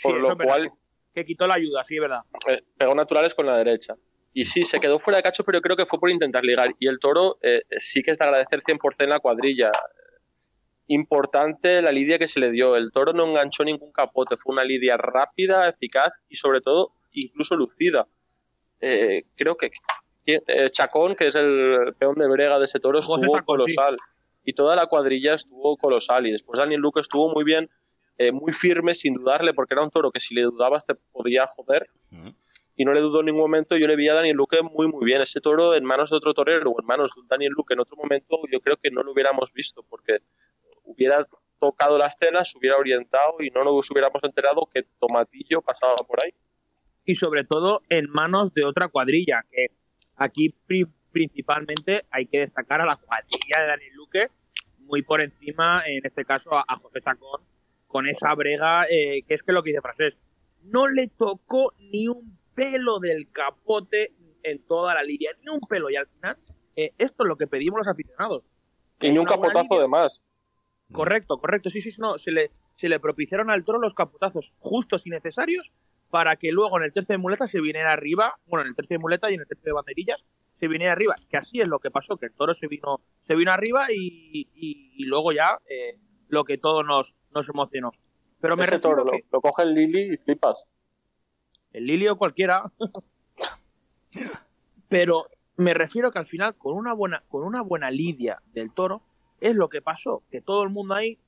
Por lo verdad, cual, que, quitó la ayuda, sí, verdad. eh, pegó naturales con la derecha. Y sí, se quedó fuera de cacho, pero yo creo que fue por intentar ligar. Y el toro eh, sí que es de agradecer 100% la cuadrilla. Importante la lidia que se le dio. El toro no enganchó ningún capote. Fue una lidia rápida, eficaz y sobre todo incluso lucida. Eh, creo que eh, Chacón, que es el peón de brega de ese toro, estuvo Chacón, sí. colosal. Y toda la cuadrilla estuvo colosal. Y después Daniel Luque estuvo muy bien, eh, muy firme, sin dudarle, porque era un toro que si le dudabas te podía joder y no le dudó en ningún momento. Yo le vi a Daniel Luque muy, muy bien. Ese toro en manos de otro torero o en manos de Daniel Luque en otro momento, yo creo que no lo hubiéramos visto porque hubiera tocado las telas, se hubiera orientado y no nos hubiéramos enterado que Tomatillo pasaba por ahí. Y sobre todo en manos de otra cuadrilla, que aquí pri- principalmente hay que destacar a la cuadrilla de Daniel Luque, muy por encima, en este caso, a, a José Chacón, con esa brega, eh, que es que lo que dice Francés, no le tocó ni un pelo del capote en toda la lidia, ni un pelo, y al final, eh, esto es lo que pedimos los aficionados. Y ni un capotazo de más. Correcto, correcto, sí, sí, sí, no, se le, se le propiciaron al toro los capotazos justos y necesarios para que luego en el tercio de muleta se viniera arriba, bueno, en el tercio de muleta y en el tercio de banderillas se viniera arriba, que así es lo que pasó, que el toro se vino, se vino arriba y, y- y luego ya eh, lo que todo nos, nos emocionó. Pero me Ese refiero toro lo, que lo coge el Lili y flipas. el Lilio cualquiera, (laughs) pero me refiero que al final con una buena, con una buena lidia del toro es lo que pasó, que todo el mundo ahí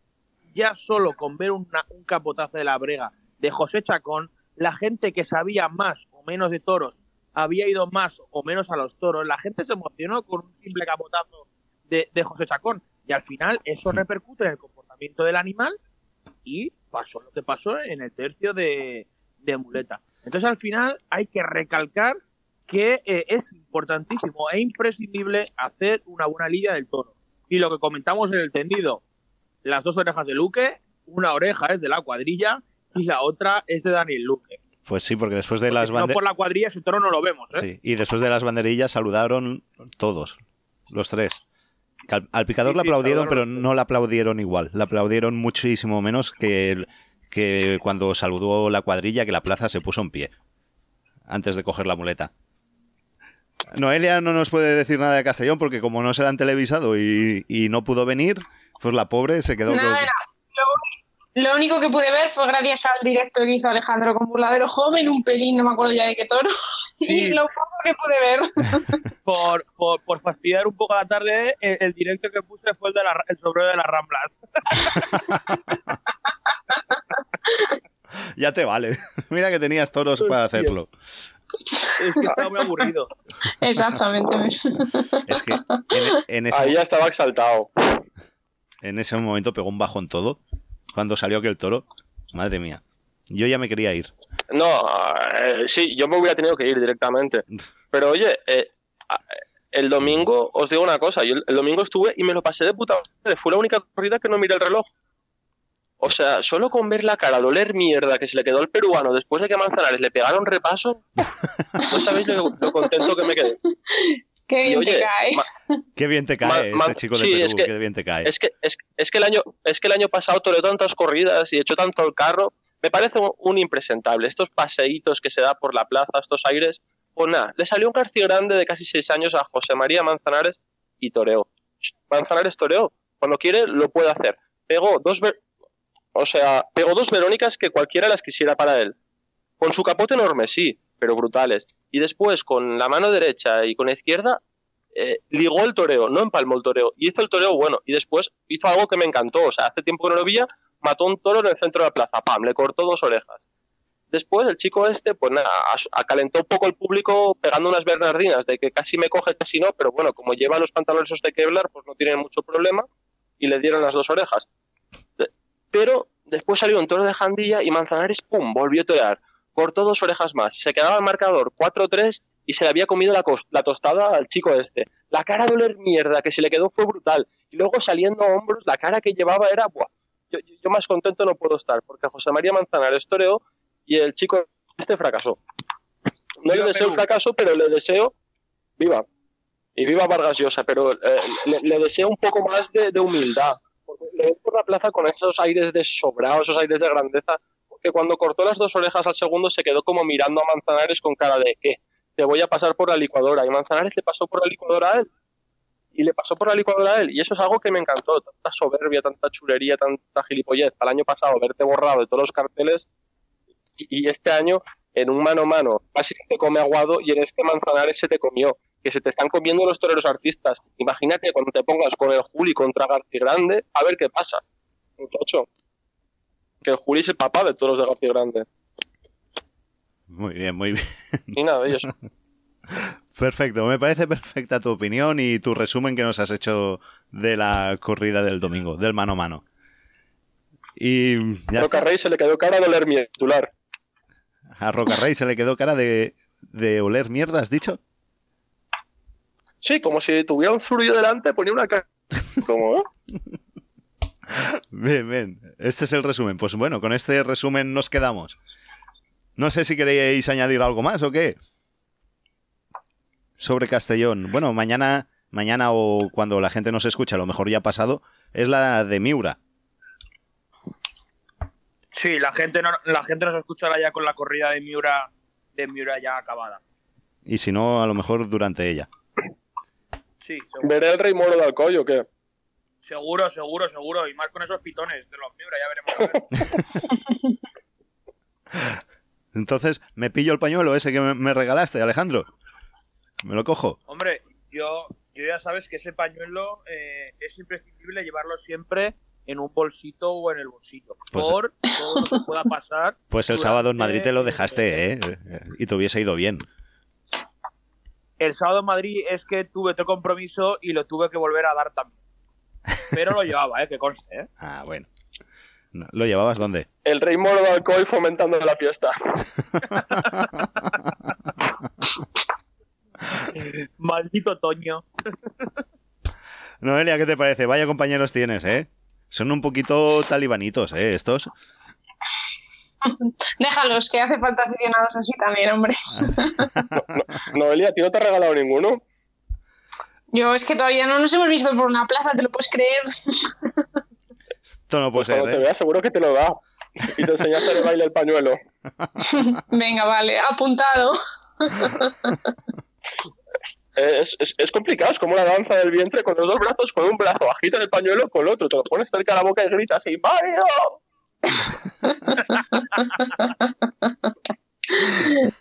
ya solo con ver una- un capotazo de la brega de José Chacón, la gente que sabía más o menos de toros había ido más o menos a los toros, la gente se emocionó con un simple capotazo de, de José Chacón. Y al final eso repercute en el comportamiento del animal y pasó lo que pasó en el tercio de, de muleta. Entonces al final hay que recalcar que eh, es importantísimo e imprescindible hacer una buena lidia del toro. Y lo que comentamos en el tendido, las dos orejas de Luque, una oreja es de la cuadrilla y la otra es de Daniel Luque. Pues sí, porque después de las No por la cuadrilla ese toro no lo vemos, ¿eh? Sí, y después de las banderillas saludaron todos, los tres. Al, al picador Sí, le aplaudieron, pero no le aplaudieron igual. Le aplaudieron muchísimo menos que, que cuando saludó la cuadrilla, que la plaza se puso en pie. Antes de coger la muleta. Noelia no nos puede decir nada de Castellón porque como no se la han televisado y, y no pudo venir, pues la pobre se quedó... Nada. Lo, lo único que pude ver fue gracias al directo que hizo Alejandro con Burladero Joven, un pelín, no me acuerdo ya de qué toro. (laughs) Sí. Y lo poco que pude ver. (laughs) Por, por, por fastidiar un poco la tarde, el, el directo que puse fue el, de la, el sobre de las Ramblas. (laughs) Ya te vale. Mira que tenías toros para hacerlo. Es que estaba muy aburrido. (laughs) Exactamente. Es que en, en ese, Ahí ya estaba exaltado. en ese momento pegó un bajón todo. Cuando salió aquel toro. Madre mía. Yo ya me quería ir. No, eh, sí, yo me hubiera tenido que ir directamente. (laughs) Pero oye, eh, el domingo, os digo una cosa, yo el, el domingo estuve y me lo pasé de puta madre. Fue la única corrida que no miré el reloj. O sea, solo con ver la cara, doler mierda que se le quedó al peruano después de que a Manzanares le pegaron repaso, no sabéis lo, lo contento que me quedé. Qué Y bien oye, te cae. ma- Qué bien te cae este chico de sí, Perú. es que- Qué bien te cae. Es que, es, es que el año, es que el año pasado toreó tantas corridas y echó tanto el carro. Me parece un, un impresentable. Estos paseitos que se da por la plaza, estos aires. Pues nada, le salió un García grande de casi seis años a José María Manzanares y toreó. Manzanares toreó. Cuando quiere, lo puede hacer. Pegó dos, o sea, pegó dos Verónicas que cualquiera las quisiera para él. Con su capote enorme, sí, pero brutales. Y después, con la mano derecha y con la izquierda, eh, ligó el toreo, no empalmó el toreo, y hizo el toreo bueno, y después hizo algo que me encantó, o sea, hace tiempo que no lo veía, mató un toro en el centro de la plaza, pam, le cortó dos orejas. Después el chico este, pues nada, acalentó un poco el público pegando unas bernardinas de que casi me coge, casi no, pero bueno, como lleva los pantalones de Kevlar, pues no tiene mucho problema, y le dieron las dos orejas. Pero después salió un toro de Jandilla y Manzanares, pum, volvió a torear, cortó dos orejas más, se quedaba el marcador 4-3 y se le había comido la, la tostada al chico este. La cara de oler mierda que se le quedó fue brutal. Y luego saliendo a hombros, la cara que llevaba era, buah, yo, más contento no puedo estar, porque José María Manzanares toreó y el chico este fracasó. No le deseo Perú. fracaso, pero le deseo, viva, y viva Vargas Llosa, pero eh, le, le deseo un poco más de, de humildad. Le ves por la plaza con esos aires de sobrado, esos aires de grandeza, que cuando cortó las dos orejas al segundo se quedó como mirando a Manzanares con cara de ¿qué? Te voy a pasar por la licuadora. Y Manzanares le pasó por la licuadora a él. Y le pasó por la licuadora a él. Y eso es algo que me encantó. Tanta soberbia, tanta chulería, tanta gilipollez. Al año pasado, verte borrado de todos los carteles. Y, y este año, en un mano a mano, casi se te come aguado y en este Manzanares se te comió. Que se te están comiendo los toreros artistas. Imagínate cuando te pongas con el Juli contra García Grande, a ver qué pasa. Muchacho. Que el Juli es el papá de toros de García Grande. Muy bien, muy bien. Y nada, ellos. (laughs) Perfecto, me parece perfecta tu opinión y tu resumen que nos has hecho de la corrida del domingo, del mano a mano. Y ya Roca. Rey se le quedó cara de oler mi titular. a Roca Rey se le quedó cara de, de oler mierda, ¿has dicho? Sí, como si tuviera un zurullo delante, ponía una cara. Como, ¿eh? Bien, bien. Este es el resumen. Pues bueno, con este resumen nos quedamos. No sé si queréis añadir algo más o qué. Sobre Castellón. Bueno, mañana, mañana o cuando la gente nos escucha, a lo mejor ya ha pasado, es la de Miura. Sí, la gente, no, la gente nos escuchará ya con la corrida de Miura, de Miura ya acabada. Y si no, a lo mejor durante ella. Sí, seguro, ¿Veré el rey moro de Alcoy o qué? seguro, seguro, seguro. Y más con esos pitones de los Miura, ya veremos. a ver. (laughs) Entonces, me pillo el pañuelo ese que me, me regalaste, Alejandro. Me lo cojo. Hombre, yo, yo ya sabes que ese pañuelo eh, es imprescindible llevarlo siempre en un bolsito o en el bolsillo. Pues- por todo lo que pueda pasar. Pues el sábado en Madrid te lo dejaste, ¿eh? Y te hubiese ido bien. El sábado en Madrid es que tuve otro compromiso y lo tuve que volver a dar también. Pero lo llevaba, ¿eh? Que conste, ¿eh? (laughs) Ah, bueno. No, ¿Lo llevabas dónde? El rey moro de alcohol fomentando la fiesta. (laughs) Maldito Toño. Noelia, ¿qué te parece? Vaya compañeros tienes, ¿eh? Son un poquito talibanitos, ¿eh? Estos. (laughs) Déjalos, que hace falta aficionados así también, hombre. (laughs) Noelia, ¿a ti no te ha regalado ninguno? Yo es que todavía no nos hemos visto por una plaza, ¿te lo puedes creer? Esto no puede Pues cuando ser, te ¿eh? vea seguro que te lo da. Y te enseña a hacer el baile el pañuelo. (laughs) Venga, vale, apuntado. Es, es, es complicado, es como la danza del vientre con los dos brazos, con un brazo agita el pañuelo, con el otro te lo pones cerca de la boca y gritas así, ¡Mario! (laughs)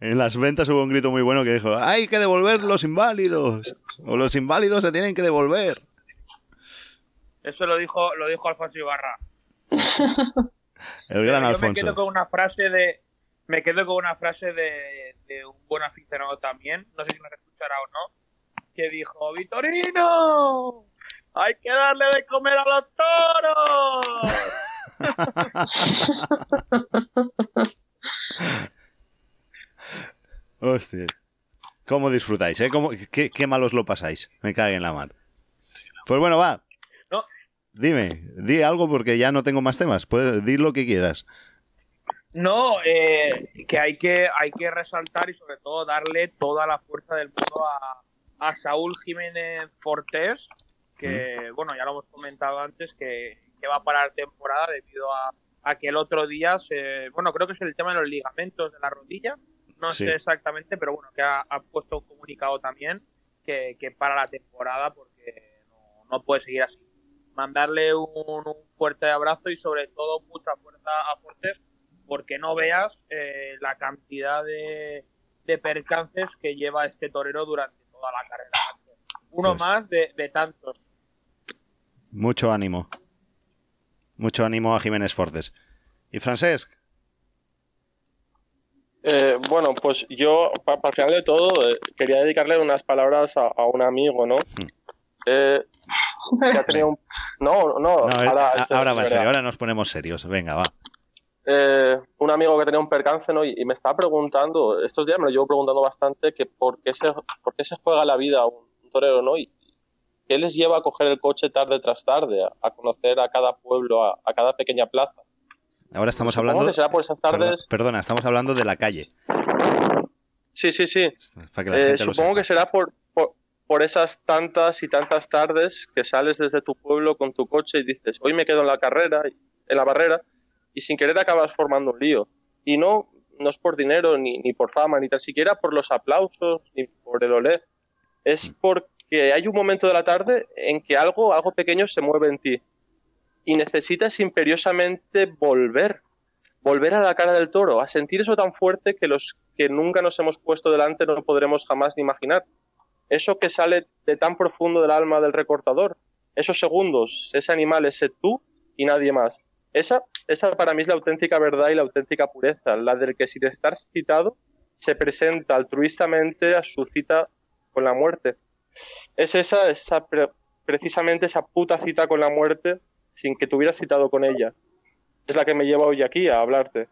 En las ventas hubo un grito muy bueno que dijo, hay que devolver los inválidos. O los inválidos se tienen que devolver. Eso lo dijo, lo dijo Alfonso Ibarra. El gran Yo me quedo con una frase de. Me quedo con una frase de, de un buen aficionado también. No sé si nos escuchará o no. Que dijo: ¡Vitorino! ¡Hay que darle de comer a los toros! (laughs) (laughs) Hostia. ¿Cómo disfrutáis, eh? ¿Cómo- qué, qué malos lo pasáis? Me cae en la mar. Pues bueno, va. No. Dime, di algo porque ya no tengo más temas. Puedes dir lo que quieras. No, eh, que hay que hay que resaltar y sobre todo darle toda la fuerza del mundo a, a Saúl Jiménez Fortés, que bueno, ya lo hemos comentado antes, que, que va a parar temporada debido a, a que el otro día se, bueno, creo que es el tema de los ligamentos de la rodilla, no Sí. sé exactamente, pero bueno, que ha, ha puesto un comunicado también que, que para la temporada porque no, no puede seguir así. Mandarle un, un fuerte abrazo y sobre todo mucha fuerza a Fortés porque no veas eh, la cantidad de, de percances que lleva este torero durante toda la carrera. Uno Pues- más de, de tantos. Mucho ánimo. Mucho ánimo a Jiménez Fortes. ¿Y Francesc? Eh, bueno, pues yo, para el final de todo, eh, quería dedicarle unas palabras a, a un amigo, ¿no? Hmm. Eh, que ha tenido un... No, no, No, ahora, a- ahora va en serio, ahora nos ponemos serios. Venga, va. eh, un amigo que tenía un percance ¿no? y, y me estaba preguntando, estos días me lo llevo preguntando bastante, que por qué se, por qué se juega la vida a un, un torero, ¿no? Y qué les lleva a coger el coche tarde tras tarde, a, conocer a cada pueblo, a, a cada pequeña plaza. Ahora estamos hablando. será por esas tardes... perdona, estamos hablando de la calle. Sí, sí, sí. Para que la Eh, lo supongo sepa. que será por, por, por esas tantas y tantas tardes que sales desde tu pueblo con tu coche y dices, hoy me quedo en la carrera, en la barrera, y sin querer acabas formando un lío. Y no, no es por dinero, ni, ni por fama, ni tan siquiera por los aplausos, ni por el olé. Es Mm. Porque hay un momento de la tarde en que algo, algo pequeño se mueve en ti. Y necesitas imperiosamente volver, volver a la cara del toro, a sentir eso tan fuerte que los que nunca nos hemos puesto delante no podremos jamás ni imaginar. Eso que sale de tan profundo del alma del recortador, esos segundos, ese animal, ese tú y nadie más. Esa, esa para mí es la auténtica verdad y la auténtica pureza, la del que sin estar citado se presenta altruistamente a su cita con la muerte. Es esa, esa pre- precisamente esa puta cita con la muerte sin que te hubieras citado con ella. Es la que me lleva hoy aquí a hablarte.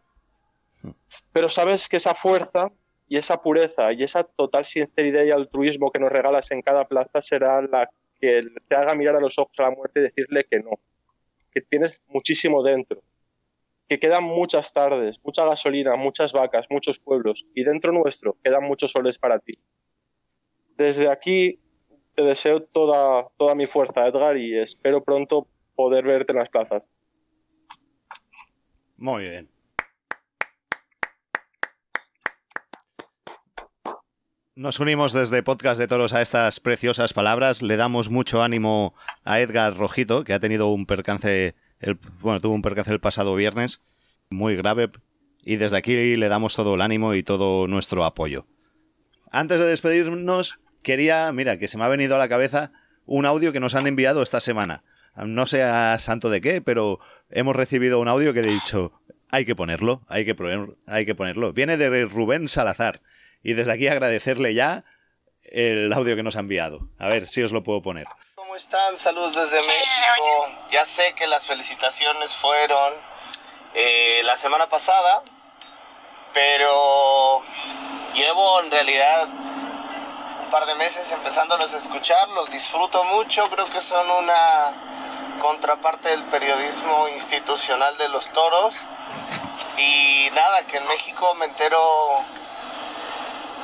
Pero sabes que esa fuerza y esa pureza y esa total sinceridad y altruismo que nos regalas en cada plaza será la que te haga mirar a los ojos a la muerte y decirle que no, que tienes muchísimo dentro, que quedan muchas tardes, mucha gasolina, muchas vacas, muchos pueblos y dentro nuestro quedan muchos soles para ti. Desde aquí te deseo toda, toda mi fuerza, Edgar, y espero pronto poder verte en las plazas. Muy bien. Nos unimos desde Podcast de Toros a estas preciosas palabras. Le damos mucho ánimo a Edgar Rojito, que ha tenido un percance, el, bueno, tuvo un percance el pasado viernes, muy grave, y desde aquí le damos todo el ánimo y todo nuestro apoyo. Antes de despedirnos, quería, mira, que se me ha venido a la cabeza un audio que nos han enviado esta semana. No sé a santo de qué, pero hemos recibido un audio que he dicho, hay que ponerlo, hay que, poner, hay que ponerlo. Viene de Rubén Salazar. Y desde aquí agradecerle ya el audio que nos ha enviado. A ver si os lo puedo poner. ¿cómo están? Saludos desde México. Ya sé que las felicitaciones fueron eh, la semana pasada, pero llevo en realidad par de meses empezándolos a escuchar, los disfruto mucho, creo que son una contraparte del periodismo institucional de los toros. Y nada, que en México me entero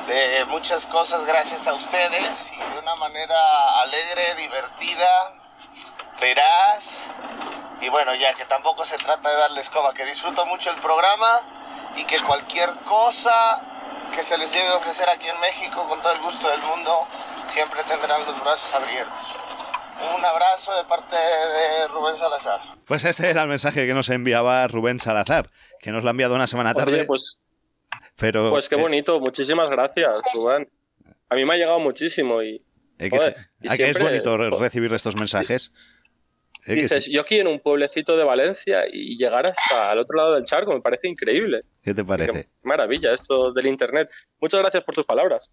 de muchas cosas gracias a ustedes y de una manera alegre, divertida, veraz. Y bueno, ya que tampoco se trata de darle escoba, que disfruto mucho el programa y que cualquier cosa que se les llegue a ofrecer aquí en México con todo el gusto del mundo, siempre tendrán los brazos abiertos. Un abrazo de parte de Rubén Salazar. Pues ese era el mensaje que nos enviaba Rubén Salazar, que nos lo ha enviado una semana tarde. Oye, pues, pero, pues qué eh, bonito, muchísimas gracias, Rubén. A mí me ha llegado muchísimo y, eh, que, joder, se- y ah, que es siempre- bonito re- recibir estos mensajes. Eh, Dices, sí. yo aquí en un pueblecito de Valencia y llegar hasta el otro lado del charco me parece increíble. ¿Qué te Qué parece? maravilla esto del internet. Muchas gracias por tus palabras.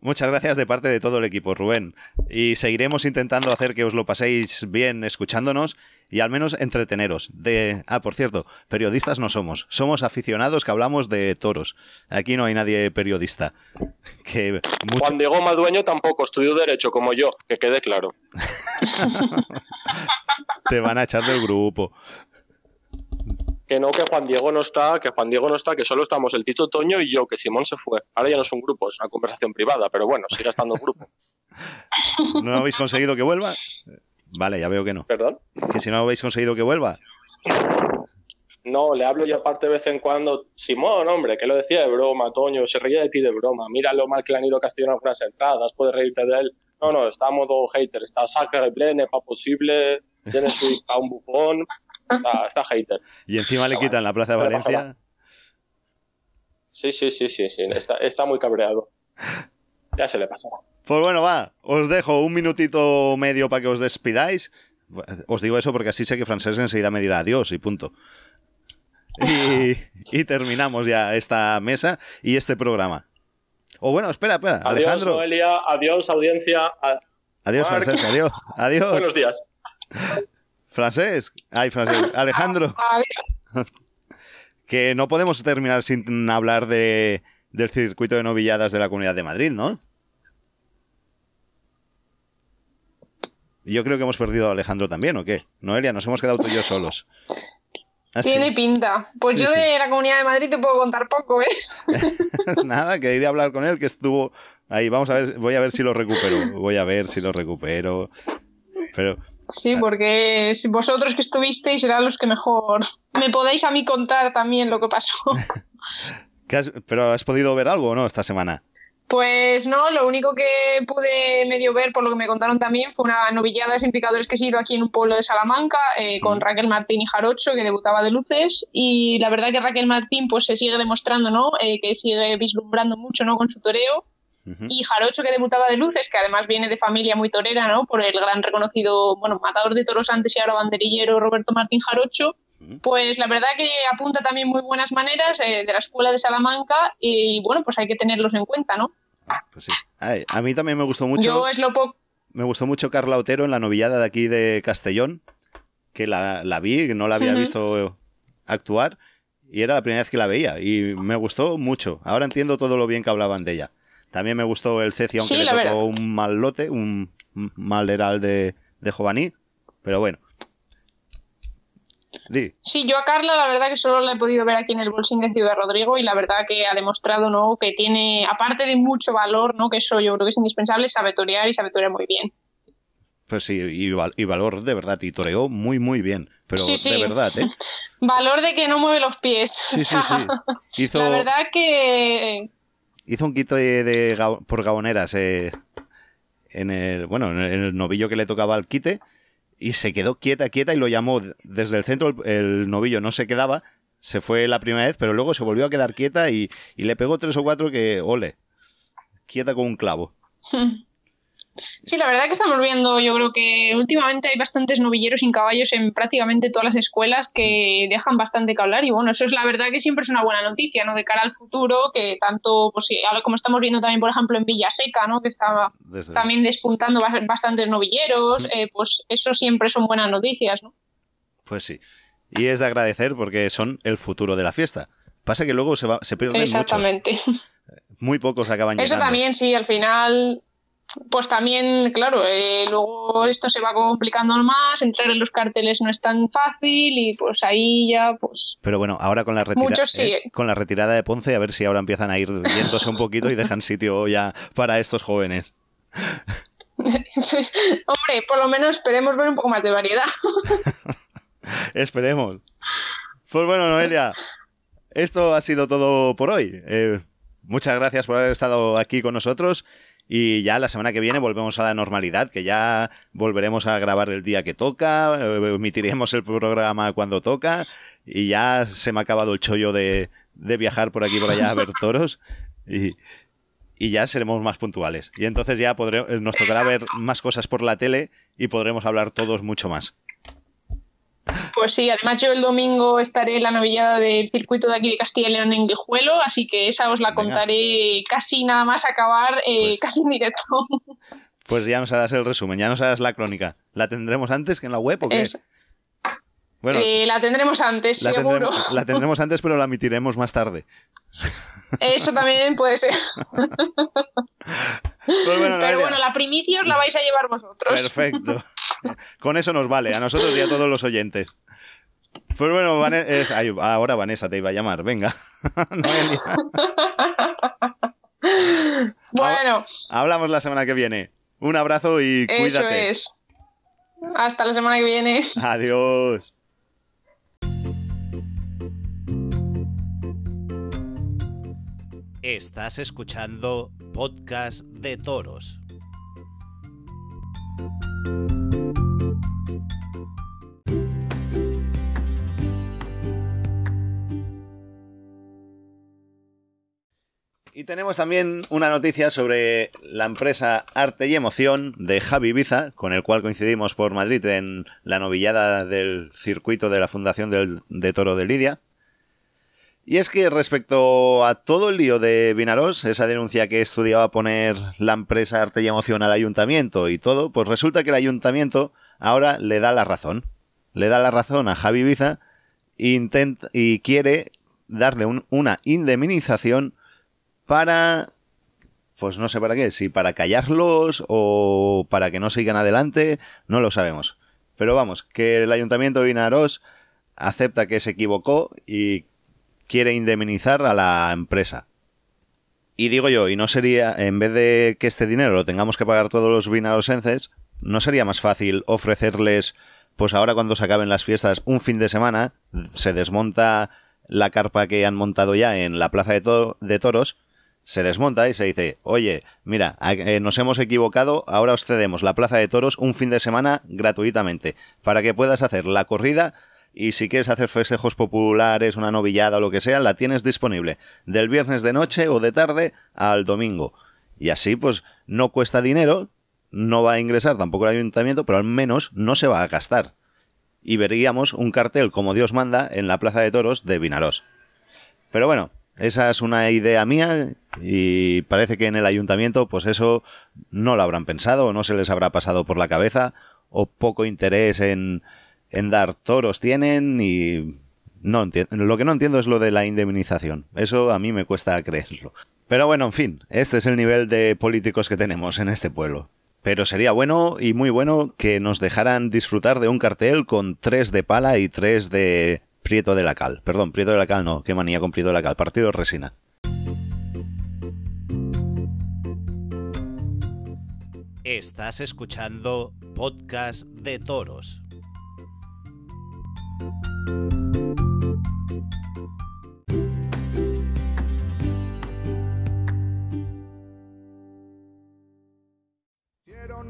Muchas gracias de parte de todo el equipo, Rubén. Y seguiremos intentando hacer que os lo paséis bien escuchándonos y al menos entreteneros. De... Ah, por cierto, periodistas no somos. Somos aficionados que hablamos de toros. Aquí no hay nadie periodista. (laughs) Que mucho- Juan Diego Madueño tampoco estudió Derecho como yo, que quede claro. (laughs) te van a echar del grupo. Que no, que Juan Diego no está, que Juan Diego no está, que solo estamos el Tito Toño y yo, que Simón se fue. Ahora ya no es un grupo, es una conversación privada, pero bueno, sigue estando grupo. (laughs) ¿No habéis conseguido que vuelva? Vale, ya veo que no. ¿Perdón? Que si no habéis conseguido que vuelva. No, le hablo yo aparte de vez en cuando. Simón, hombre, que lo decía de broma, Toño, se reía de ti de broma. Mira lo mal que le han ido Castillo en algunas entradas, puedes reírte de él. No, no, está modo hater, está saca de plene, pa' posible, tiene su a un bufón, está, está hater. (laughs) Y encima le quitan la Plaza de Valencia. Sí, sí, sí, sí, sí, está, está muy cabreado. Ya se le pasará. Pues bueno, va, os dejo un minutito medio para que os despidáis. Os digo eso porque así sé que Francesc enseguida me dirá adiós y punto. Y, y terminamos ya esta mesa y este programa. O bueno, espera, espera, Adiós, Alejandro. Noelia, adiós, audiencia. Adiós. Francesc, adiós. (laughs) Adiós. Buenos días. Francesc. Ay, Francesc. (laughs) Alejandro. Que no podemos terminar sin hablar de, del circuito de novilladas de la Comunidad de Madrid, ¿no? Yo creo que hemos perdido a Alejandro también, ¿o qué? Noelia, nos hemos quedado tú y yo solos. Ah, sí. Tiene pinta. Pues Sí, yo sí. de la Comunidad de Madrid te puedo contar poco, ¿eh? (laughs) Nada, que iré a hablar con él, que estuvo ahí. Vamos a ver, voy a ver si lo recupero. Voy a ver si lo recupero. Pero Sí, porque vosotros que estuvisteis serán los que mejor (laughs) me podéis a mí contar también lo que pasó. (laughs) ¿qué has, ¿pero has podido ver algo o no esta semana? Pues no, lo único que pude medio ver, por lo que me contaron también, fue una novillada sin picadores que he sido aquí en un pueblo de Salamanca, eh, con Raquel Martín y Jarocho, que debutaba de luces. Y la verdad que Raquel Martín pues se sigue demostrando, ¿no? Eh, que sigue vislumbrando mucho, ¿no? Con su toreo. Y Jarocho, que debutaba de luces, que además viene de familia muy torera, ¿no? Por el gran reconocido, bueno, matador de toros antes y ahora banderillero Roberto Martín Jarocho. Pues la verdad que apunta también muy buenas maneras eh, de la escuela de Salamanca y bueno, pues hay que tenerlos en cuenta, ¿no? Pues sí. Ay, a mí también me gustó mucho. Yo es lo poco... Me gustó mucho Carla Otero en la novillada de aquí de Castellón, que la, la vi, no la había visto actuar, y era la primera vez que la veía, y me gustó mucho. Ahora entiendo todo lo bien que hablaban de ella. También me gustó el Ceci, aunque Sí, le tocó verdad. un mal lote, un mal heral de, de Jovaní, pero bueno. Di, Sí, yo a Carla la verdad que solo la he podido ver aquí en el Bolsing de Ciudad Rodrigo y la verdad que ha demostrado, ¿no? Que tiene, aparte de mucho valor, ¿no? Que eso yo creo que es indispensable, sabe torear y sabe torear muy bien. pues sí, y, val- y valor de verdad, y toreó muy, muy bien, pero Sí, sí. de verdad, ¿eh? (laughs) Valor de que no mueve los pies. Sí, O sea, (laughs) La verdad que hizo un quito de, por gaboneras eh, en el bueno en el novillo que le tocaba al quite y se quedó quieta quieta y lo llamó desde el centro el, el novillo no se quedaba se fue la primera vez pero luego se volvió a quedar quieta y, y le pegó tres o cuatro que ole quieta con un clavo (laughs) Sí, la verdad que estamos viendo, yo creo que últimamente hay bastantes novilleros sin caballos en prácticamente todas las escuelas que dejan bastante que hablar y bueno, eso es la verdad que siempre es una buena noticia, ¿no? De cara al futuro, que tanto, pues como estamos viendo también, por ejemplo, en Villaseca, ¿no? Que está Desde- también despuntando bas- bastantes novilleros, eh, pues eso siempre son buenas noticias, ¿no? Pues sí. Y es de agradecer porque son el futuro de la fiesta. Pasa que luego se, va, se pierden muchos. Exactamente. Muy pocos acaban Eso llegando. también, sí, al final, pues también, claro, eh, luego esto se va complicando más, entrar en los carteles no es tan fácil y pues ahí ya, pues Pero bueno, ahora con la, retira- Muchos sí. eh, con la retirada de Ponce, a ver si ahora empiezan a ir yéndose un poquito y dejan sitio ya para estos jóvenes. (laughs) Hombre, por lo menos esperemos ver un poco más de variedad. (laughs) Esperemos. Pues bueno, Noelia, esto ha sido todo por hoy. Eh, muchas gracias por haber estado aquí con nosotros. Y ya la semana que viene volvemos a la normalidad, que ya volveremos a grabar el día que toca, eh, emitiremos el programa cuando toca, y ya se me ha acabado el chollo de, de viajar por aquí y por allá a ver (laughs) toros, y, y ya seremos más puntuales. Y entonces ya podré- eh, nos tocará ver más cosas por la tele y podremos hablar todos mucho más. Pues sí, además yo el domingo estaré en la novillada del circuito de aquí de Castilla y León en Guijuelo, así que esa os la Venga. contaré casi nada más acabar, eh, Pues- casi en directo. (laughs) Pues ya nos harás el resumen, ya nos harás la crónica. ¿La tendremos antes que en la web o qué? Es- Bueno, eh, la tendremos antes, la, seguro. tendremos, la (laughs) tendremos antes, pero la emitiremos más tarde. Eso también puede ser. (laughs) Pues bueno, Pero bueno, la primicia os la vais a llevar vosotros. perfecto. (laughs) Con eso nos vale, a nosotros y a todos los oyentes. Pues bueno, Vane- es- ay, ahora Vanessa te iba a llamar, venga. (laughs) (laughs) Bueno, hablamos la semana que viene. Un abrazo y eso cuídate. es. Hasta la semana que viene. Adiós. Estás escuchando Podcast de Toros. Y tenemos también una noticia sobre la empresa Arte y Emoción de Javi Ibiza, con el cual coincidimos por Madrid en la novillada del circuito de la Fundación del- de Toro de Lidia. Y es que respecto a todo el lío de Vinarós, esa denuncia que estudiaba poner la empresa Arte y Emoción al ayuntamiento y todo, pues resulta que el ayuntamiento ahora le da la razón. Le da la razón a Javi intenta, y quiere darle un- una indemnización para pues no sé para qué, si para callarlos o para que no sigan adelante, no lo sabemos. Pero vamos, que el Ayuntamiento de Vinarós acepta que se equivocó y quiere indemnizar a la empresa. Y digo yo, y no sería, en vez de que este dinero lo tengamos que pagar todos los vinarosenses, ¿no sería más fácil ofrecerles, pues ahora cuando se acaben las fiestas, un fin de semana, se desmonta la carpa que han montado ya en la plaza de toros, se desmonta y se dice, oye, mira, eh, nos hemos equivocado, ahora os cedemos la plaza de toros un fin de semana gratuitamente, para que puedas hacer la corrida y si quieres hacer festejos populares, una novillada o lo que sea, la tienes disponible del viernes de noche o de tarde al domingo. Y así, pues, no cuesta dinero, no va a ingresar tampoco el ayuntamiento, pero al menos no se va a gastar. Y veríamos un cartel como Dios manda en la plaza de toros de Vinarós. Pero bueno, esa es una idea mía y parece que en el ayuntamiento pues eso no lo habrán pensado no se les habrá pasado por la cabeza o poco interés en, en dar toros tienen y no. Lo que no entiendo es lo de la indemnización. Eso a mí me cuesta creerlo. Pero bueno, en fin, este es el nivel de políticos que tenemos en este pueblo. Pero sería bueno y muy bueno que nos dejaran disfrutar de un cartel con tres de pala y tres de Prieto de la Cal. Perdón, Prieto de la Cal no, qué manía con Prieto de la Cal. Partido de Resina. Estás escuchando Podcast de Toros.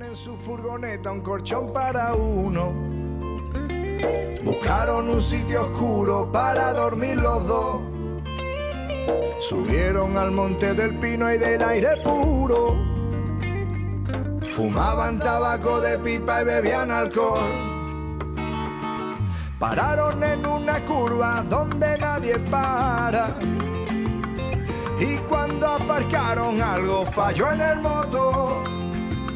En su furgoneta un colchón para uno. Buscaron un sitio oscuro para dormir los dos. Subieron al monte del pino y del aire puro. Fumaban tabaco de pipa y bebían alcohol. Pararon en una curva donde nadie para. Y cuando aparcaron algo falló en el motor.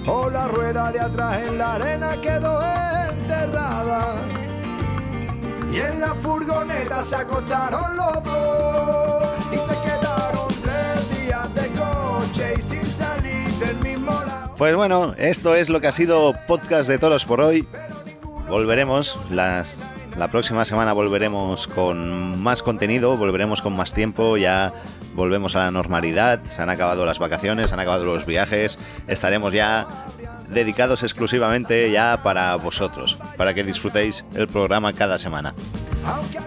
O la rueda de atrás en la arena quedó enterrada. En la furgoneta se los dos. Y se quedaron tres días de coche y sin salir. Pues bueno, esto es lo que ha sido Podcast de Toros por hoy. Volveremos la próxima semana volveremos con más contenido, volveremos con más tiempo, ya volvemos a la normalidad, se han acabado las vacaciones, se han acabado los viajes, estaremos ya dedicados exclusivamente ya para vosotros, para que disfrutéis el programa cada semana.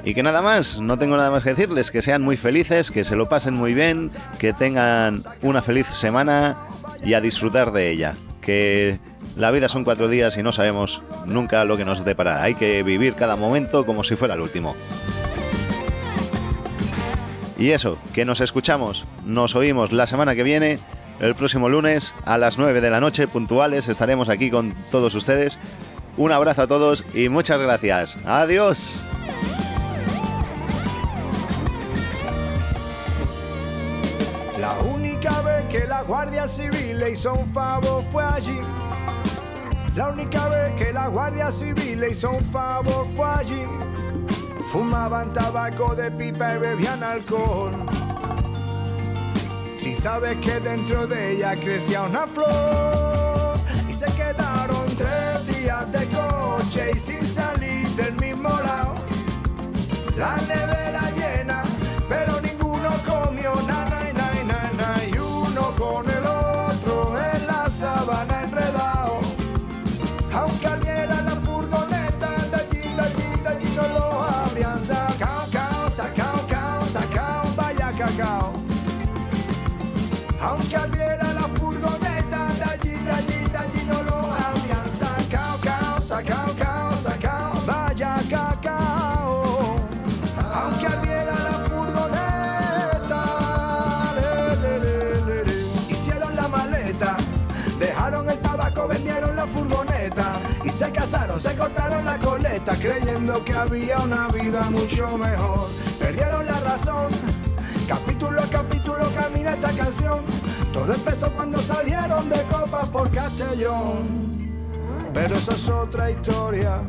Y que nada más, no tengo nada más que decirles, que sean muy felices, que se lo pasen muy bien, que tengan una feliz semana y a disfrutar de ella. Que la vida son cuatro días y no sabemos nunca lo que nos deparará. Hay que vivir cada momento como si fuera el último. Y eso, que nos escuchamos, nos oímos la semana que viene, el próximo lunes a las 9 de la noche, puntuales, estaremos aquí con todos ustedes. Un abrazo a todos y muchas gracias. Adiós. La única vez que la Guardia Civil le hizo un favor fue allí. La única vez que la Guardia Civil le hizo un favor fue allí. Fumaban tabaco de pipa y bebían alcohol. Si sabes que dentro de ella crecía una flor y se quedaron tres días de coche y sin salir del mismo lado. La nevera coleta, creyendo que había una vida mucho mejor. Perdieron la razón, capítulo a capítulo camina esta canción. Todo empezó cuando salieron de copas por Castellón. Pero eso es otra historia